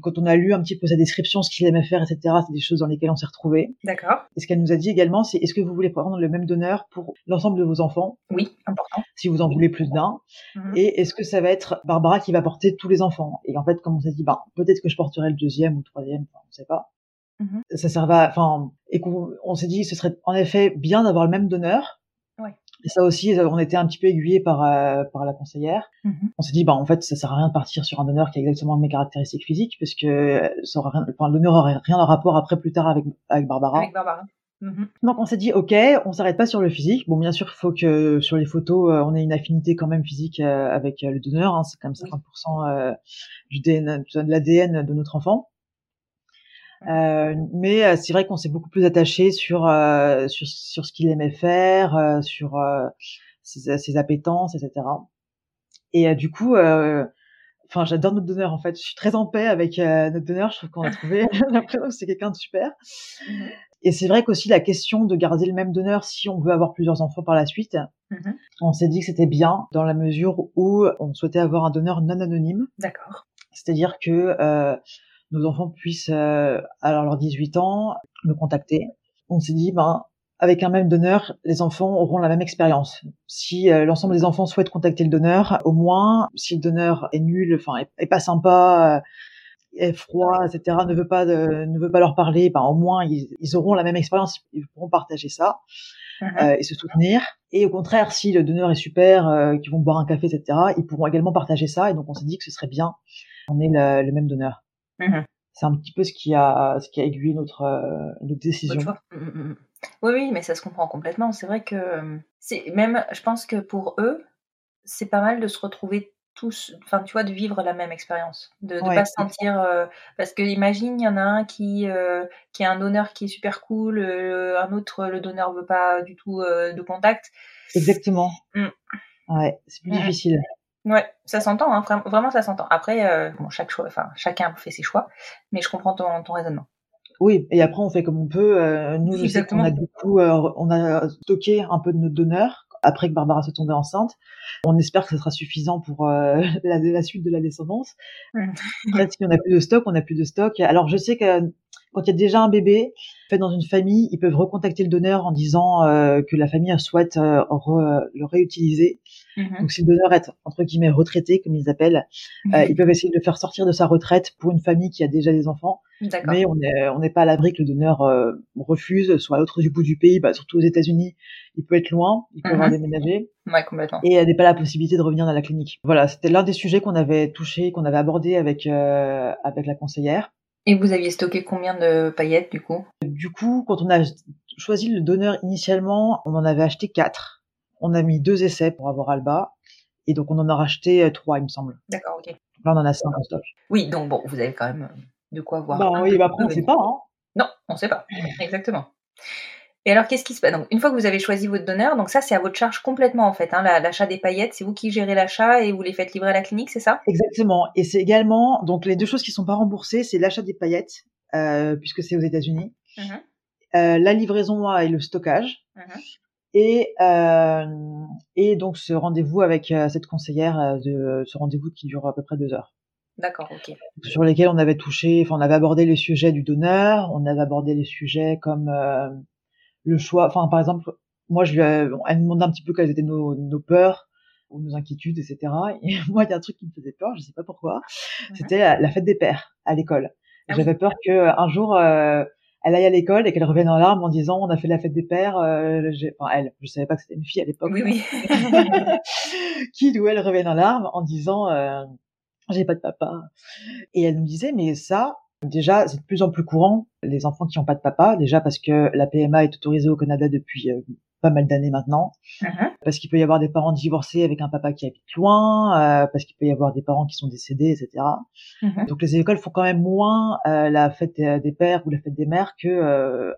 Quand on a lu un petit peu sa description, ce qu'il aimait faire, etc., c'est des choses dans lesquelles on s'est retrouvés. D'accord. Et ce qu'elle nous a dit également, c'est est-ce que vous voulez prendre le même donneur pour l'ensemble de vos enfants, Oui, important. si vous en voulez plus d'un Mhm. Et est-ce que ça va être Barbara qui va porter tous les enfants? Et en fait, comme on s'est dit, bah, peut-être que je porterai le deuxième ou le troisième, enfin, on sait pas. Mhm. Ça servait à, enfin, et qu'on on s'est dit, ce serait en effet bien d'avoir le même donneur. Ouais. Et ça aussi, on était un petit peu aiguillés par, euh, par la conseillère. Mhm. On s'est dit, bah, en fait, ça sert à rien de partir sur un donneur qui a exactement mes caractéristiques physiques, parce que ça aura rien, enfin, le donneur aurait rien en rapport après plus tard avec, avec Barbara. Avec Barbara. Mhm. Donc on s'est dit ok, on s'arrête pas sur le physique. Bon bien sûr il faut que sur les photos euh, on ait une affinité quand même physique euh, avec euh, le donneur. Hein, c'est quand même 50% euh, du DNA, de l'ADN de notre enfant. Euh, mais euh, c'est vrai qu'on s'est beaucoup plus attaché sur euh, sur sur ce qu'il aimait faire, euh, sur euh, ses, ses appétences, etc. Et euh, du coup, euh, enfin j'adore notre donneur en fait. Je suis très en paix avec euh, notre donneur. Je trouve qu'on a trouvé l'impression que c'est quelqu'un de super. Mhm. Et c'est vrai qu'aussi la question de garder le même donneur si on veut avoir plusieurs enfants par la suite, Mhm. on s'est dit que c'était bien dans la mesure où on souhaitait avoir un donneur non anonyme, D'accord. c'est-à-dire que euh, nos enfants puissent, euh, à leurs 18 ans, nous contacter. On s'est dit, ben, avec un même donneur, les enfants auront la même expérience. Si euh, l'ensemble des enfants souhaitent contacter le donneur, au moins, si le donneur est nul, enfin, est, est pas sympa, euh, est froid, etc., ne veut pas de- ne veut pas leur parler, ben au moins ils, ils auront la même expérience, ils pourront partager ça Mhm. euh, et se soutenir. Et au contraire, si le donneur est super, euh, qu'ils vont boire un café, etc., ils pourront également partager ça. Et donc on s'est dit que ce serait bien qu'on ait le, le même donneur. Mhm. C'est un petit peu ce qui a ce qui a aiguillé notre euh, notre décision. Mm, mm, mm. Oui, oui, mais ça se comprend complètement. C'est vrai que euh, c'est même, je pense que pour eux, c'est pas mal de se retrouver tous, enfin, tu vois, de vivre la même expérience, de ne Ouais, pas se sentir, euh, parce que imagine, il y en a un qui euh, qui a un donneur qui est super cool, euh, un autre, le donneur veut pas du tout de contact. Exactement. Ouais, c'est plus difficile. Ouais, ça s'entend, hein, vraiment, ça s'entend. Après, euh, bon, chaque choix, enfin, chacun fait ses choix, mais je comprends ton, ton raisonnement. Oui, et après on fait comme on peut. Euh, nous, je sais qu'on Exactement. a du coup, euh, on a stocké un peu de notre donneur après que Barbara soit tombée enceinte. On espère que ce sera suffisant pour la, la suite de la descendance. Mm. Après, si on a plus de stock, on a plus de stock. Alors je sais que quand il y a déjà un bébé fait dans une famille, ils peuvent recontacter le donneur en disant euh, que la famille souhaite euh, re- le réutiliser. Mhm. Donc si le donneur est entre guillemets retraité, comme ils appellent, euh, ils peuvent essayer de le faire sortir de sa retraite pour une famille qui a déjà des enfants. D'accord. Mais on n'est on n'est pas à l'abri que le donneur euh, refuse, soit à l'autre du bout du pays, bah, surtout aux États-Unis, il peut être loin, il peut Mhm. avoir déménagé, Ouais, complètement. et il n'a pas la possibilité de revenir dans la clinique. Voilà, c'était l'un des sujets qu'on avait touché, qu'on avait abordé avec euh, avec la conseillère. Et vous aviez stocké combien de paillettes du coup? Du coup, quand on a choisi le donneur initialement, on en avait acheté quatre. On a mis deux essais pour avoir Alba, et donc on en a racheté euh, trois, il me semble. D'accord, ok. Là, on en a cinq en stock. Oui, donc bon, vous avez quand même de quoi voir. Bah oui, bah après on tout sait pas, hein. Non, on sait pas. Exactement. Et alors, qu'est-ce qui se passe Donc, une fois que vous avez choisi votre donneur, donc ça, c'est à votre charge complètement en fait. Hein, la- l'achat des paillettes, c'est vous qui gérez l'achat et vous les faites livrer à la clinique, c'est ça? Exactement. Et c'est également donc les deux choses qui sont pas remboursées, c'est l'achat des paillettes euh, puisque c'est aux États-Unis, Mhm, euh, la livraison et le stockage, mhm. Et, euh, et donc ce rendez-vous avec euh, cette conseillère, euh, de ce rendez-vous qui dure à peu près deux heures. D'accord, ok. Sur lesquels on avait touché, enfin on avait abordé les sujets du donneur, on avait abordé les sujets comme euh, le choix, enfin par exemple, moi je lui, ai- elle me demandait un petit peu quelles étaient nos, nos peurs ou nos inquiétudes, etc. Et moi il y a un truc qui me faisait peur, je sais pas pourquoi, c'était la, la fête des pères à l'école. Ah oui. J'avais peur que euh, un jour euh, elle aille à l'école et qu'elle revienne en larmes en disant on a fait la fête des pères. Euh, j'ai- enfin elle, je savais pas que c'était une fille à l'époque. Oui, oui. qu'il ou elle revienne en larmes en disant euh, j'ai pas de papa. Et elle nous disait mais ça déjà c'est de plus en plus courant les enfants qui ont pas de papa déjà parce que la PMA est autorisée au Canada depuis euh, pas mal d'années maintenant Mhm. parce qu'il peut y avoir des parents divorcés avec un papa qui habite loin euh, parce qu'il peut y avoir des parents qui sont décédés etc. Mhm. Donc les écoles font quand même moins euh, la fête des des pères ou la fête des mères que euh,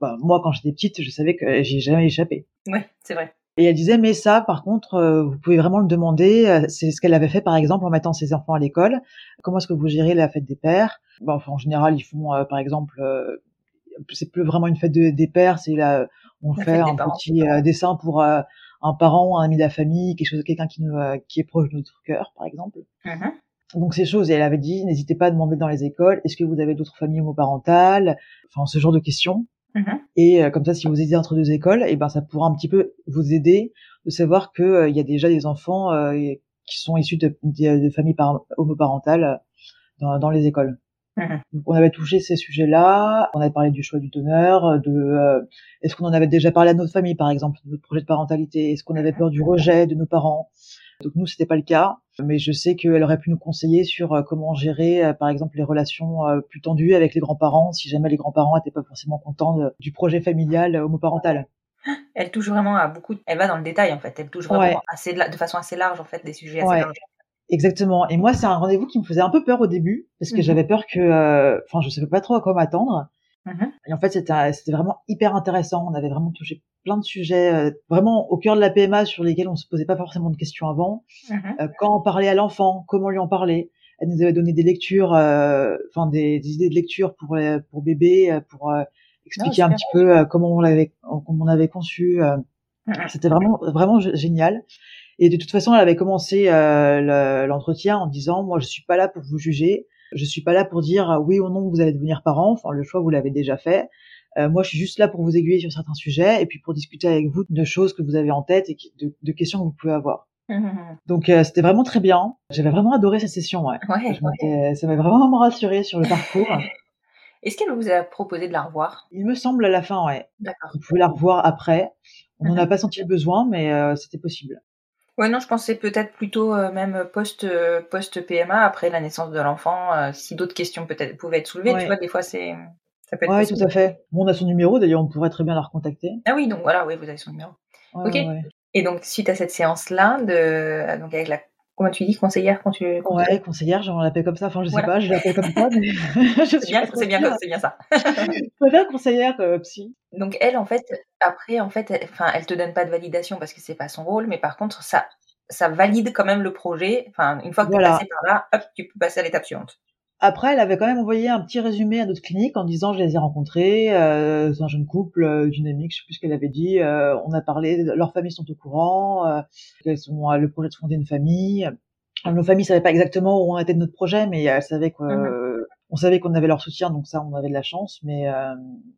bah, moi quand j'étais petite je savais que j'y ai jamais échappé. Ouais, c'est vrai. Et elle disait, mais ça, par contre, euh, vous pouvez vraiment le demander. euh, C'est ce qu'elle avait fait, par exemple, en mettant ses enfants à l'école. Comment est-ce que vous gérez la fête des pères? Bon, enfin, En général, ils font, euh, par exemple, euh, c'est plus vraiment une fête de- des pères, c'est là, on La fait un parents. petit euh, dessin pour euh, un parent, un ami de la famille, quelque chose, quelqu'un qui, nous, euh, qui est proche de notre cœur, par exemple. Mhm. Donc ces choses, et elle avait dit, n'hésitez pas à demander dans les écoles, est-ce que vous avez d'autres familles homoparentales? Enfin, ce genre de questions. Mhm. Et euh, comme ça, si vous hésitez entre deux écoles, et ben ça pourra un petit peu vous aider de savoir que euh, il y a déjà des enfants euh, qui sont issus de, de- de familles par- homoparentales euh, dans, dans les écoles. Mhm. Donc, on avait touché ces sujets-là, on avait parlé du choix du donneur, de euh, est-ce qu'on en avait déjà parlé à notre famille, par exemple, de notre projet de parentalité, est-ce qu'on avait peur du rejet de nos parents. Donc nous, c'était pas le cas, mais je sais qu'elle aurait pu nous conseiller sur euh, comment gérer, euh, par exemple, les relations euh, plus tendues avec les grands-parents, si jamais les grands-parents étaient pas forcément contents de- du projet familial homoparental. Elle touche vraiment à beaucoup. Elle va dans le détail en fait. Elle touche vraiment Ouais. assez de, la- de façon assez large en fait des sujets assez Ouais. larges. Exactement. Et moi, c'est un rendez-vous qui me faisait un peu peur au début, parce que Mhm. j'avais peur que, euh, enfin, je savais pas trop à quoi m'attendre. Mhm. Et en fait, c'était vraiment hyper intéressant. On avait vraiment touché plein de sujets, euh, vraiment au cœur de la PMA sur lesquels on se posait pas forcément de questions avant. Mhm. Euh, quand on parlait à l'enfant, comment lui en parler? Elle nous avait donné des lectures, euh, enfin des, des idées de lecture pour les- pour bébé, euh, pour euh, expliquer un petit peu euh, comment on l'avait comment on avait conçu. euh, Mhm. c'était vraiment vraiment génial. Et de toute façon, elle avait commencé euh, le- l'entretien en disant moi je suis pas là pour vous juger, je suis pas là pour dire euh, oui ou non vous allez devenir parent. Enfin le choix vous l'avez déjà fait. Euh, moi je suis juste là pour vous aiguiller sur certains sujets et puis pour discuter avec vous de choses que vous avez en tête et de, de questions que vous pouvez avoir. Mhm. Donc euh, c'était vraiment très bien. J'avais vraiment adoré cette session. Ouais. Ouais, Je ouais. m'étais- ça m'a vraiment rassuré sur le parcours. Est-ce qu'elle vous a proposé de la revoir? Il me semble à la fin, ouais. D'accord. Vous pouvez la revoir après. On n'en Mhm. a pas senti le besoin, mais euh, c'était possible. Ouais, non, je pensais peut-être plutôt euh, même post euh, post PMA après la naissance de l'enfant, euh, si d'autres questions peut-être pouvaient être soulevées. Ouais. Tu vois, des fois c'est ça peut être Ouais, tout à fait. Bon, on a son numéro, d'ailleurs, on pourrait très bien la recontacter. Ah oui, donc voilà, oui, vous avez son numéro. Ouais, Ok. Et donc suite à cette séance-là, de donc avec la comment tu dis conseillère quand tu Ouais, conseillère, on l'appelle comme ça. Enfin, je sais Voilà. pas, je l'appelle comme ça, mais je c'est suis bien, c'est bien, c'est bien ça. Préfère conseillère que psy. Donc elle, en fait, après, en fait, elle, enfin, elle te donne pas de validation parce que c'est pas son rôle, mais par contre, ça, ça valide quand même le projet. Enfin, une fois que tu Voilà. es passé par là, hop, tu peux passer à l'étape suivante. Après, elle avait quand même envoyé un petit résumé à notre clinique en disant je les ai rencontrés, euh, c'est un jeune couple euh, dynamique, je sais plus ce qu'elle avait dit. euh, on a parlé, leurs familles sont au courant, euh, qu'elles sont euh, le projet de fonder une famille. Euh, Nos familles savaient pas exactement où on était de notre projet, mais elles savaient que Mhm. On savait qu'on avait leur soutien, donc ça, on avait de la chance. Mais euh,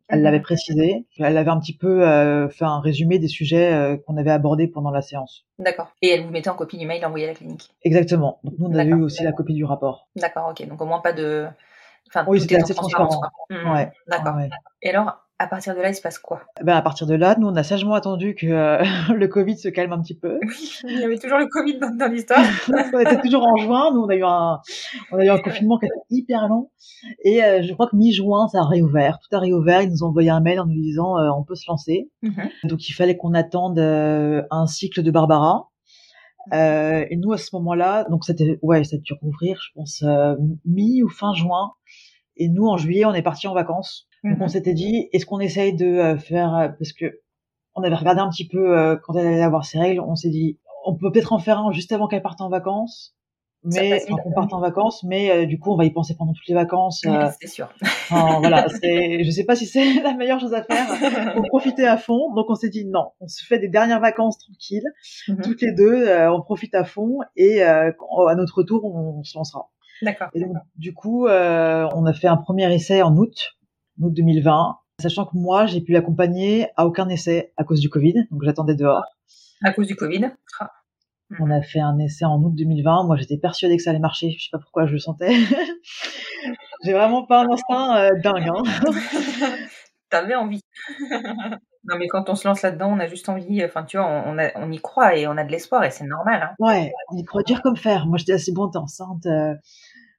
elle Mhm. l'avait précisé. Elle avait un petit peu euh, fait un résumé des sujets euh, qu'on avait abordés pendant la séance. D'accord. Et elle vous mettait en copie du mail envoyé à la clinique. Exactement. Donc nous, on a eu aussi la copie du rapport. D'accord, ok. Donc au moins pas de. Enfin, Oui, c'était assez transparent. quoi. Mhm. Ouais. D'accord. Ouais. Et alors, à partir de là, il se passe quoi? Ben à partir de là, nous on a sagement attendu que euh, le Covid se calme un petit peu. Il y avait toujours le Covid dans, dans l'histoire. on était toujours en juin, nous on a eu un, on a eu un confinement qui était hyper long. Et euh, je crois que mi-juin ça a réouvert, tout a réouvert. Ils nous ont envoyé un mail en nous disant euh, on peut se lancer. Mhm. Donc il fallait qu'on attende euh, un cycle de Barbara. Euh, et nous à ce moment-là, donc c'était ouais, ça a dû rouvrir, je pense euh, mi ou fin juin. Et nous en juillet, on est parti en vacances. Donc on Mhm. s'était dit, est-ce qu'on essaye de euh, faire, euh, parce que on avait regardé un petit peu euh, quand elle allait avoir ses règles, on s'est dit, on peut peut-être en faire un juste avant qu'elle parte en vacances, mais facile. qu'on parte en vacances, mais euh, du coup, on va y penser pendant toutes les vacances. euh, c'est sûr. enfin, voilà, c'est, je sais pas si c'est la meilleure chose à faire pour profiter à fond. Donc, on s'est dit non, on se fait des dernières vacances tranquilles, Mhm. toutes les deux, euh, on profite à fond et euh, à notre retour, on, se lancera. D'accord. Et donc, du coup, euh, on a fait un premier essai en août, août 2020, sachant que moi, j'ai pu l'accompagner à aucun essai à cause du Covid, donc j'attendais dehors. À cause du Covid. Ah. On a fait un essai en août 2020. Moi, j'étais persuadée que ça allait marcher. Je sais pas pourquoi je le sentais. J'ai vraiment pas un instinct euh, dingue. Hein. T'avais envie. non, mais quand on se lance là-dedans, on a juste envie. Enfin, tu vois, on, on, a- on y croit et on a de l'espoir et c'est normal. Hein. Ouais, on y croit dur comme fer. Moi, j'étais assez bon, t'es enceinte. euh.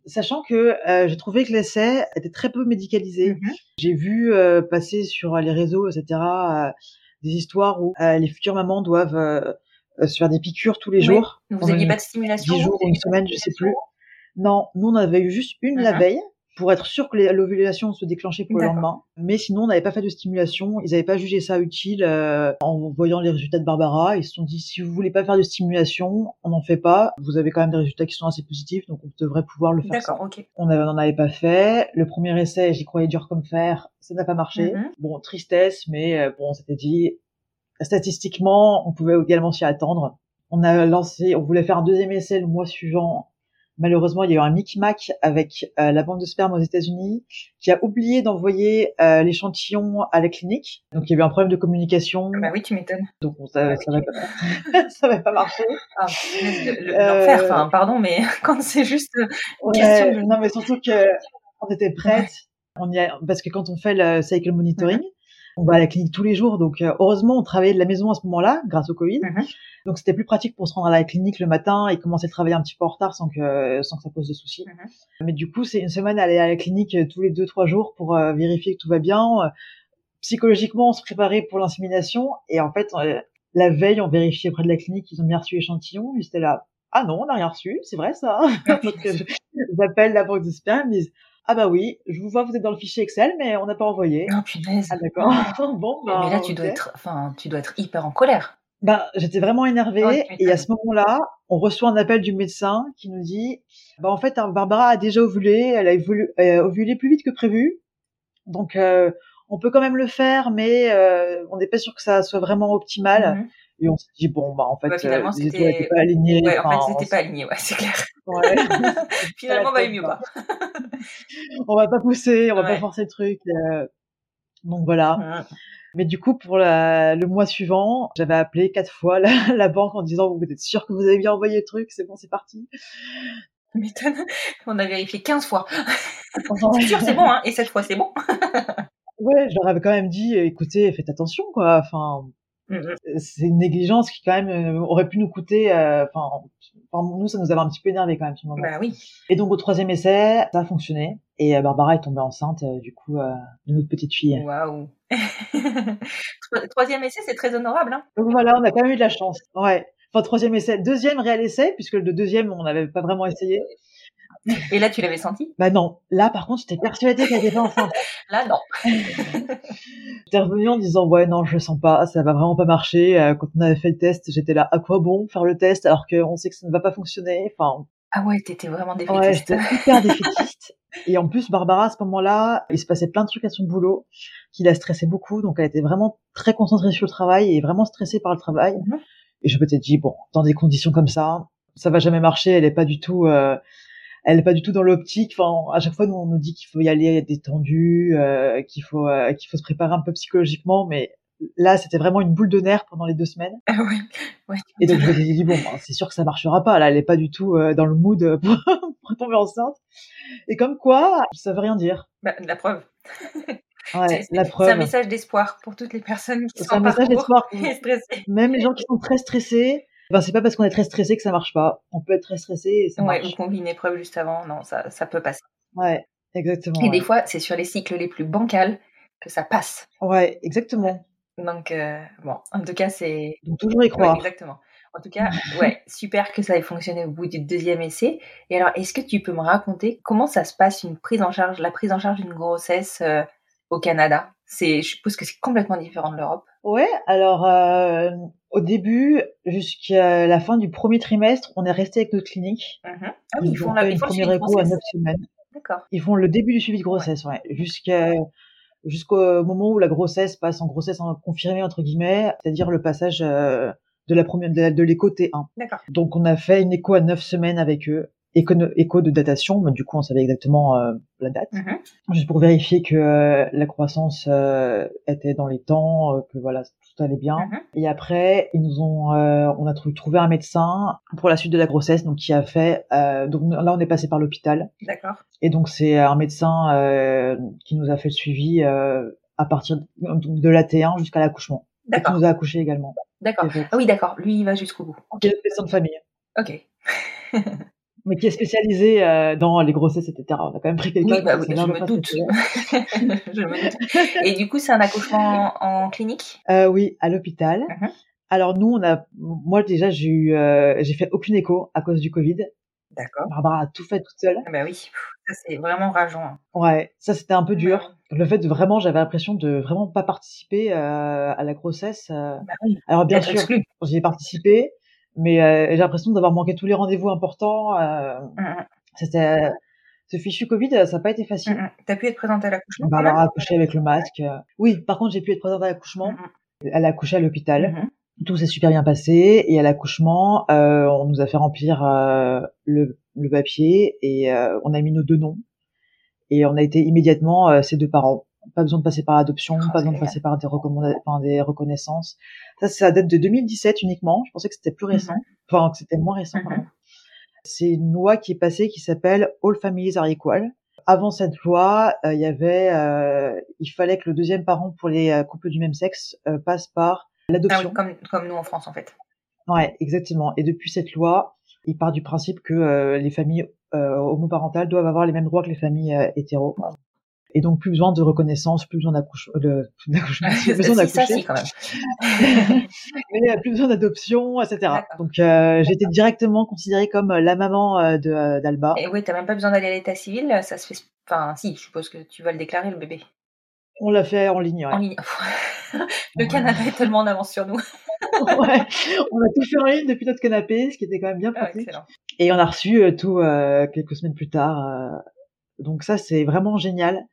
Sachant que euh, j'ai trouvé que l'essai était très peu médicalisé. Mhm. J'ai vu euh, passer sur les réseaux, etc., euh, des histoires où euh, les futures mamans doivent euh, euh, se faire des piqûres tous les Oui. jours. Vous pendant aviez une- pas de stimulation 10 jours ou une semaine, je sais plus. Non, nous on avait eu juste une la Mhm. veille pour être sûr que l'ovulation se déclenchait pour le lendemain. Mais sinon, on n'avait pas fait de stimulation. Ils n'avaient pas jugé ça utile euh, en voyant les résultats de Barbara. Ils se sont dit si vous voulez pas faire de stimulation, on n'en fait pas. Vous avez quand même des résultats qui sont assez positifs, donc on devrait pouvoir le faire. D'accord, ok. On n'en avait pas fait. Le premier essai, j'y croyais dur comme fer. Ça n'a pas marché. Mhm. Bon, tristesse, mais euh, bon, on s'était dit statistiquement, on pouvait également s'y attendre. On a lancé, on voulait faire un deuxième essai le mois suivant. Malheureusement, il y a eu un micmac avec euh, la banque de sperme aux États-Unis qui a oublié d'envoyer euh, l'échantillon à la clinique. Donc il y a eu un problème de communication. Bah oui, tu m'étonnes. Donc bon, ça, ça va pas, ça va pas marcher. Ah, le- Euh, l'enfer. Enfin, pardon, mais quand c'est juste. euh, Ouais, Question de- Non, mais surtout que on était prête. On y a, parce que quand on fait le cycle monitoring, on va à la clinique tous les jours. Donc euh, heureusement, on travaillait de la maison à ce moment-là, grâce au Covid. Mhm. Donc c'était plus pratique pour se rendre à la clinique le matin et commencer à travailler un petit peu en retard sans que sans que ça pose de soucis. Mhm. Mais du coup, c'est une semaine à aller à la clinique euh, tous les deux trois jours pour euh, vérifier que tout va bien. Psychologiquement, on se préparait pour l'insémination et en fait, euh, la veille, on vérifiait auprès de la clinique, ils ont bien reçu l'échantillon. Ils étaient là. Ah non, on n'a rien reçu, c'est vrai ça. J'appelle la banque de sperme, ils disent ah bah oui, je vous vois, vous êtes dans le fichier Excel, mais on n'a pas envoyé. Oh punaise. Ah d'accord. bon, bah, mais là, tu dois être, enfin, tu dois être hyper en colère. Bah, j'étais vraiment énervée Oh, et à ce moment-là, on reçoit un appel du médecin qui nous dit bah en fait Barbara a déjà ovulé, elle a ovulé, euh, ovulé plus vite que prévu. Donc euh, on peut quand même le faire mais euh, on n'est pas sûr que ça soit vraiment optimal Mhm. et on s'est dit bon bah en fait Bah, finalement, euh, les étoiles pas alignées. Ouais, en enfin, fait, c'était pas aligné, ouais, c'est clair. ouais. Finalement, peine, mieux pas. On va pas pousser, on va Ouais. pas forcer le truc. euh, donc voilà. Mhm. Mais du coup, pour la- le mois suivant, j'avais appelé quatre fois la, la banque en disant vous êtes sûr que vous avez bien envoyé le truc, c'est bon, c'est parti. On a vérifié 15 fois. C'est sûr, c'est bon, hein. Et cette fois, c'est bon. Ouais, je leur avais quand même dit, euh, écoutez, faites attention, quoi. Enfin, Mhm. c'est une négligence qui quand même euh, aurait pu nous coûter. euh, Enfin, enfin, nous, ça nous avait un petit peu énervé quand même sur le moment. Bah oui. Et donc au troisième essai, ça a fonctionné. Et euh, Barbara est tombée enceinte, euh, du coup, euh, de notre petite fille. Waouh. Tro- Troisième essai, c'est très honorable, hein. Donc voilà, on a quand même eu de la chance. Ouais. Enfin, troisième essai, deuxième réel essai, puisque le deuxième, on n'avait pas vraiment essayé. Et là, tu l'avais senti? Bah non, là par contre, j'étais persuadée qu'elle était pas enceinte. Là, non. J'étais revenue en disant ouais non, je le sens pas, ça va vraiment pas marcher. Euh, Quand on avait fait le test, j'étais là, à quoi bon faire le test alors qu'on sait que ça ne va pas fonctionner? Enfin, Ah ouais, t'étais vraiment ouais, défaitiste. j'étais hyper défaitiste. Et en plus, Barbara, à ce moment-là, il se passait plein de trucs à son boulot qui la stressait beaucoup, donc elle était vraiment très concentrée sur le travail et vraiment stressée par le travail. Mhm. Et je m'étais dit bon, dans des conditions comme ça, ça va jamais marcher. Elle est pas du tout. euh, elle est pas du tout dans l'optique. Enfin, à chaque fois, nous, on nous dit qu'il faut y aller détendu, euh, qu'il faut euh, qu'il faut se préparer un peu psychologiquement, mais là, c'était vraiment une boule de nerfs pendant les deux semaines. Ah ouais. ouais Et donc, je me suis dit bon, ben, c'est sûr que ça marchera pas. Là, elle est pas du tout euh, dans le mood pour, pour tomber enceinte. Et comme quoi, ça veut rien dire. Bah, la preuve. Ouais, C'est- un message d'espoir pour toutes les personnes qui sont en parcours et stressées. Même les gens qui sont très stressés, ben c'est pas parce qu'on est très stressé que ça marche pas. On peut être très stressé et ça Ouais, marche. ou une épreuve juste avant. Non, ça, ça peut passer. Ouais, exactement. Et ouais. des fois, c'est sur les cycles les plus bancals que ça passe. Ouais, exactement. Donc, euh, bon, en tout cas, c'est. Donc toujours y Ouais, croire. exactement. En tout cas, ouais, super que ça ait fonctionné au bout du deuxième essai. Et alors, est-ce que tu peux me raconter comment ça se passe une prise en charge, la prise en charge d'une grossesse euh, au Canada? C'est, je suppose que c'est complètement différent de l'Europe. Ouais, alors euh, Au début, jusqu'à la fin du premier trimestre, on est resté avec notre clinique. Mhm. Ah oui, ils, font la ils font première écho à grossesse. 9 semaines. D'accord. Ils font le début du suivi de grossesse, ouais. Jusqu'à jusqu'au moment où la grossesse passe en grossesse en confirmée entre guillemets, c'est-à-dire le passage euh, de la première de, l'écho T1. D'accord. Donc on a fait une écho à 9 semaines avec eux, écho, écho de datation, mais du coup on savait exactement euh, la date, Mhm. juste pour vérifier que euh, la croissance était dans les temps, que voilà tout allait bien. Mhm. Et après ils nous ont, euh, on a trouvé, un médecin pour la suite de la grossesse, donc qui a fait, euh, donc là on est passé par l'hôpital. D'accord. Et donc c'est un médecin euh, qui nous a fait le suivi à partir de, de la T1 jusqu'à l'accouchement. Et qui D'accord. nous a accouché également. D'accord. Ah oui, d'accord. Lui, il va jusqu'au bout. est notre médecin de famille, Ok. mais qui est spécialisé euh, dans les grossesses, etc. On a quand même pris quelqu'un Oui, bah oui, je me doute. je me doute. Et du coup, c'est un accouchement en clinique? Euh, oui, à l'hôpital. Mhm. Alors nous, on a, moi déjà, j'ai eu, euh, j'ai fait aucune écho à cause du Covid. D'accord. Barbara a tout fait toute seule. Ah bah oui, ça c'est vraiment rageant. hein. Ouais, ça c'était un peu dur. Le fait de vraiment, j'avais l'impression de vraiment pas participer euh, à la grossesse. euh. Bah oui, Alors bien sûr, j'y ai participé, mais euh, j'ai l'impression d'avoir manqué tous les rendez-vous importants. euh, Mhm, C'était ce fichu Covid, ça n'a pas été facile. mhm. T'as pu être présente à l'accouchement quand Barbara même a accouché avec le masque. euh. Oui, par contre, j'ai pu être présente à l'accouchement. Elle a accouché à l'hôpital. Tout s'est super bien passé. Et à l'accouchement, euh, on nous a fait remplir euh, le, le papier et euh, on a mis nos deux noms. Et on a été immédiatement euh, ses deux parents. Pas besoin de passer par l'adoption, Oh, pas besoin de passer par des, enfin, des reconnaissances. Ça, ça date de 2017 uniquement. Je pensais que c'était plus récent. Mhm. Enfin, que c'était moins récent, pardon. C'est une loi qui est passée qui s'appelle All Families Are Equal. Avant cette loi, euh, il y avait, euh, il fallait que le deuxième parent pour les euh, couples du même sexe euh, passe par Ah l'adoption. oui, comme, comme nous en France en fait. Ouais, exactement. Et depuis cette loi, il part du principe que les familles homoparentales doivent avoir les mêmes droits que les familles hétéros. Et donc plus besoin de reconnaissance, plus besoin d'accouchement, plus besoin d'accoucher, mais plus besoin d'adoption, etc. Donc euh, été directement considérée comme euh, la maman euh, de d'Alba. Et oui, t'as même pas besoin d'aller à l'état civil, ça se fait. Enfin, si, je suppose que tu vas le déclarer le bébé. On l'a fait en ligne. Ouais. En ligne. le Canada est tellement en avance sur nous. Ouais. On a tout fait en ligne depuis notre canapé, ce qui était quand même bien Ah, pratique. excellent. Et on a reçu euh, tout euh, quelques semaines plus tard. Donc ça, c'est vraiment génial.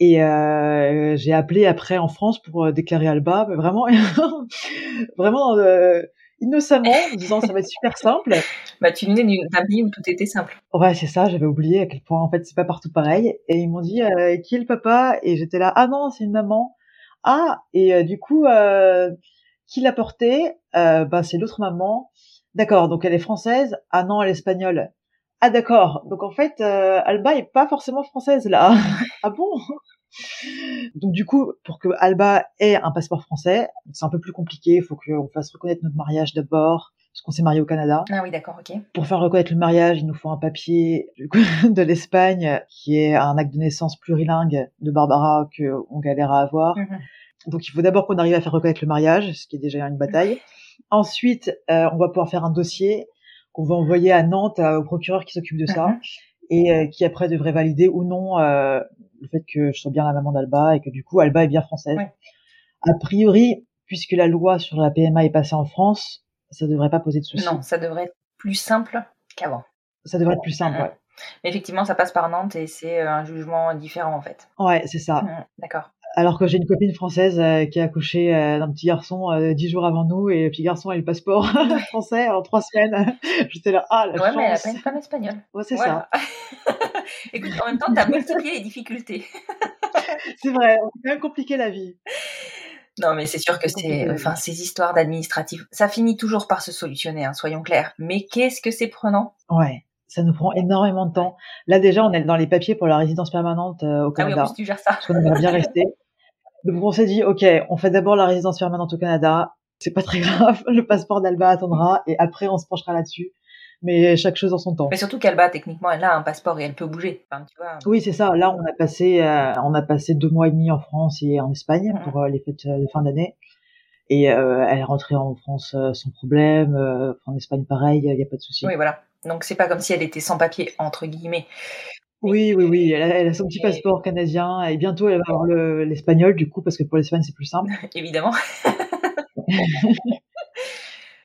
Et euh, j'ai appelé après en France pour euh, déclarer Alba, mais vraiment, vraiment euh, innocemment, en disant ça va être super simple. Bah, tu venais d'une- d'un pays où tout était simple. Ouais, c'est ça, j'avais oublié à quel point en fait c'est pas partout pareil. Et ils m'ont dit euh, qui est le papa? Et j'étais là, ah non, c'est une maman. Ah, et euh, du coup, euh, qui l'a porté? Euh, Bah c'est l'autre maman. D'accord, donc elle est française? Ah non, elle est espagnole. Ah d'accord, donc en fait euh, Alba est pas forcément française là. ah bon? Donc du coup, pour que Alba ait un passeport français, c'est un peu plus compliqué. Il faut qu'on fasse reconnaître notre mariage d'abord, parce qu'on s'est marié au Canada Ah oui, d'accord, ok. pour faire reconnaître le mariage, il nous faut un papier du coup, de l'Espagne qui est un acte de naissance plurilingue de Barbara que on galère à avoir. Mhm. Donc il faut d'abord qu'on arrive à faire reconnaître le mariage, ce qui est déjà une bataille. Ensuite, euh, on va pouvoir faire un dossier qu'on va envoyer à Nantes euh, au procureur qui s'occupe de ça Mhm. et euh, qui après devrait valider ou non euh, le fait que je sois bien la maman d'Alba et que du coup Alba est bien française. A priori, puisque la loi sur la PMA est passée en France, ça devrait pas poser de soucis. Non, ça devrait être plus simple qu'avant. Ça devrait être plus simple, ouais. Mais effectivement, ça passe par Nantes et c'est un jugement différent en fait. Ouais, c'est ça. Mhm, D'accord. Alors que j'ai une copine française euh, qui a accouché euh, d'un petit garçon euh, dix jours avant nous et le petit garçon a eu le passeport français en trois semaines. J'étais là, ah la Ouais, mais elle a pas une femme espagnole. Ouais, c'est Voilà. Écoute, en même temps, t'as multiplié les difficultés. ça. C'est vrai, on a quand même compliqué la vie. Non, mais c'est sûr que c'est, enfin, ces histoires d'administratif, ça finit toujours par se solutionner, hein, soyons clairs. Mais qu'est-ce que c'est prenant? Ouais, ça nous prend énormément de temps. Là déjà, on est dans les papiers pour la résidence permanente euh, au Ah oui, en Canada. plus tu gères ça. parce qu'on aimerait bien rester. Donc on s'est dit, ok, on fait d'abord la résidence permanente au Canada. C'est pas très grave, le passeport d'Alba attendra et après on se penchera là-dessus. Mais chaque chose en son temps. Mais surtout qu'Alba, techniquement, elle a un passeport et elle peut bouger. Enfin, tu vois. Oui, c'est ça. Là, on a passé, euh, on a passé deux mois et demi en France et en Espagne Mhm. pour euh, les fêtes de fin d'année. Et elle est rentrée en France sans problème. en Espagne, pareil, il y a pas de souci. Oui, voilà. Donc c'est pas comme si elle était sans papier entre guillemets. Oui, oui, oui. Elle a, elle a son petit passeport canadien et bientôt elle va avoir le- l'espagnol du coup parce que pour l'Espagne c'est plus simple. Évidemment.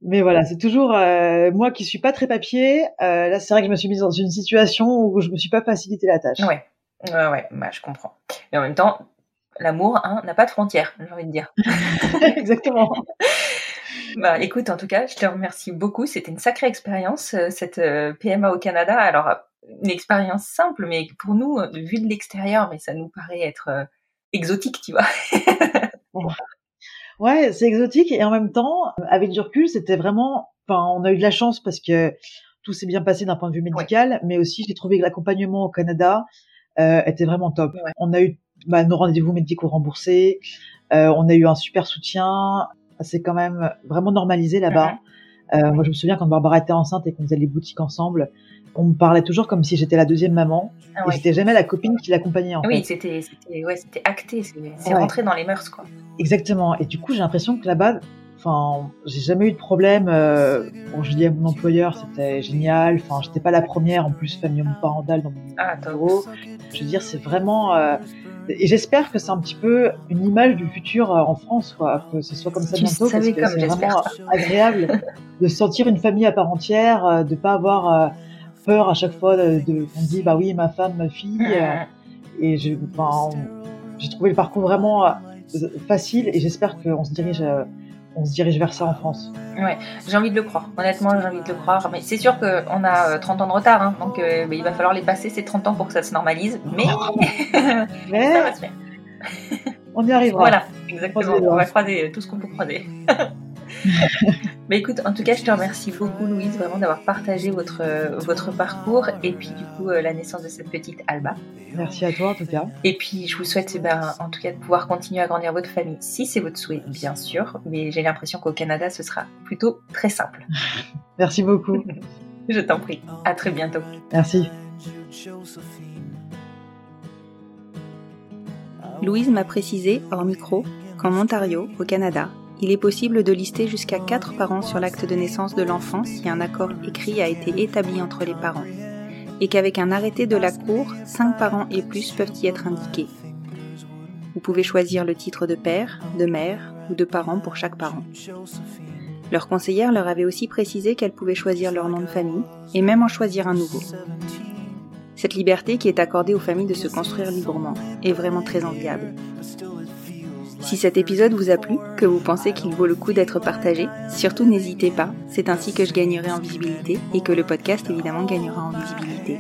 Mais voilà, c'est toujours euh, moi qui suis pas très papier. Euh, là, c'est vrai que je me suis mise dans une situation où je me suis pas facilité la tâche. Ouais, ouais, ouais, bah, je comprends. Mais en même temps, l'amour hein, n'a pas de frontières, j'ai envie de dire. Exactement. Bah, écoute, en tout cas, je te remercie beaucoup. C'était une sacrée expérience, euh, cette euh, PMA au Canada. Alors, une expérience simple, mais pour nous, euh, vu de l'extérieur, mais ça nous paraît être euh, exotique, tu vois. Ouais, c'est exotique et en même temps, avec du recul, c'était vraiment. Enfin, on a eu de la chance parce que tout s'est bien passé d'un point de vue médical, mais aussi j'ai trouvé que l'accompagnement au Canada euh, était vraiment top. Ouais. On a eu bah, nos rendez-vous médicaux remboursés, euh, on a eu un super soutien. C'est quand même vraiment normalisé là-bas. Euh, moi, je me souviens quand Barbara était enceinte et qu'on faisait les boutiques ensemble, on me parlait toujours comme si j'étais la deuxième maman. Ah Et j'étais jamais la copine qui l'accompagnait en Oui, fait. c'était, c'était, ouais, acté, c'est, c'est Ouais. rentré dans les mœurs, quoi. Exactement. Et du coup, j'ai l'impression que là-bas, enfin, j'ai jamais eu de problème. Euh, bon, je dis à mon employeur, c'était génial. Enfin, j'étais pas la première en plus famille parentale dans mon Ah, bureau. Je veux dire, c'est vraiment. euh, et j'espère que c'est un petit peu une image du futur euh, en France, quoi, que ce soit comme ça bientôt, parce que c'est vraiment agréable de se sentir une famille à part entière, euh, de pas avoir euh, peur à chaque fois de, de on dit bah oui ma femme, ma fille. euh, Mhm. et j'ai trouvé le parcours vraiment euh, facile et j'espère qu'on se dirige, euh, on se dirige vers ça en France. Ouais, j'ai envie de le croire. Honnêtement, j'ai envie de le croire. Mais c'est sûr qu'on a euh, 30 ans de retard, hein, donc euh, bah, il va falloir les passer ces 30 ans pour que ça se normalise. Mais ça Mais va se faire. on y arrivera. Voilà, exactement. On va croiser tout ce qu'on peut croiser. Mais écoute, en tout cas, je te remercie beaucoup, Louise, vraiment d'avoir partagé votre, euh, votre parcours et puis du coup euh, la naissance de cette petite Alba. Merci à toi en tout cas. Et puis je vous souhaite, eh ben, en tout cas, de pouvoir continuer à grandir votre famille, si c'est votre souhait, bien sûr. Mais j'ai l'impression qu'au Canada, ce sera plutôt très simple. Merci beaucoup. Je t'en prie. À très bientôt. Merci. Louise m'a précisé, hors micro, qu'en Ontario, au Canada, il est possible de lister jusqu'à 4 parents sur l'acte de naissance de l'enfant si un accord écrit a été établi entre les parents, et qu'avec un arrêté de la Cour, 5 parents et plus peuvent y être indiqués. Vous pouvez choisir le titre de père, de mère ou de parent pour chaque parent. Leur conseillère leur avait aussi précisé qu'elles pouvaient choisir leur nom de famille et même en choisir un nouveau. Cette liberté qui est accordée aux familles de se construire librement est vraiment très enviable. Si cet épisode vous a plu, que vous pensez qu'il vaut le coup d'être partagé, surtout n'hésitez pas, c'est ainsi que je gagnerai en visibilité et que le podcast évidemment gagnera en visibilité.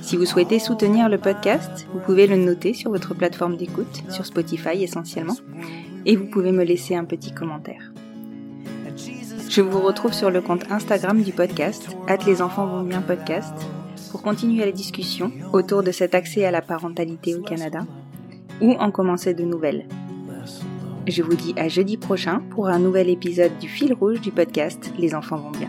Si vous souhaitez soutenir le podcast, vous pouvez le noter sur votre plateforme d'écoute, sur Spotify essentiellement, et vous pouvez me laisser un petit commentaire. Je vous retrouve sur le compte Instagram du podcast, at les enfants vont bien podcast, pour continuer la discussion autour de cet accès à la parentalité au Canada, ou en commencer de nouvelles. Je vous dis à jeudi prochain pour un nouvel épisode du fil rouge du podcast Les enfants vont bien.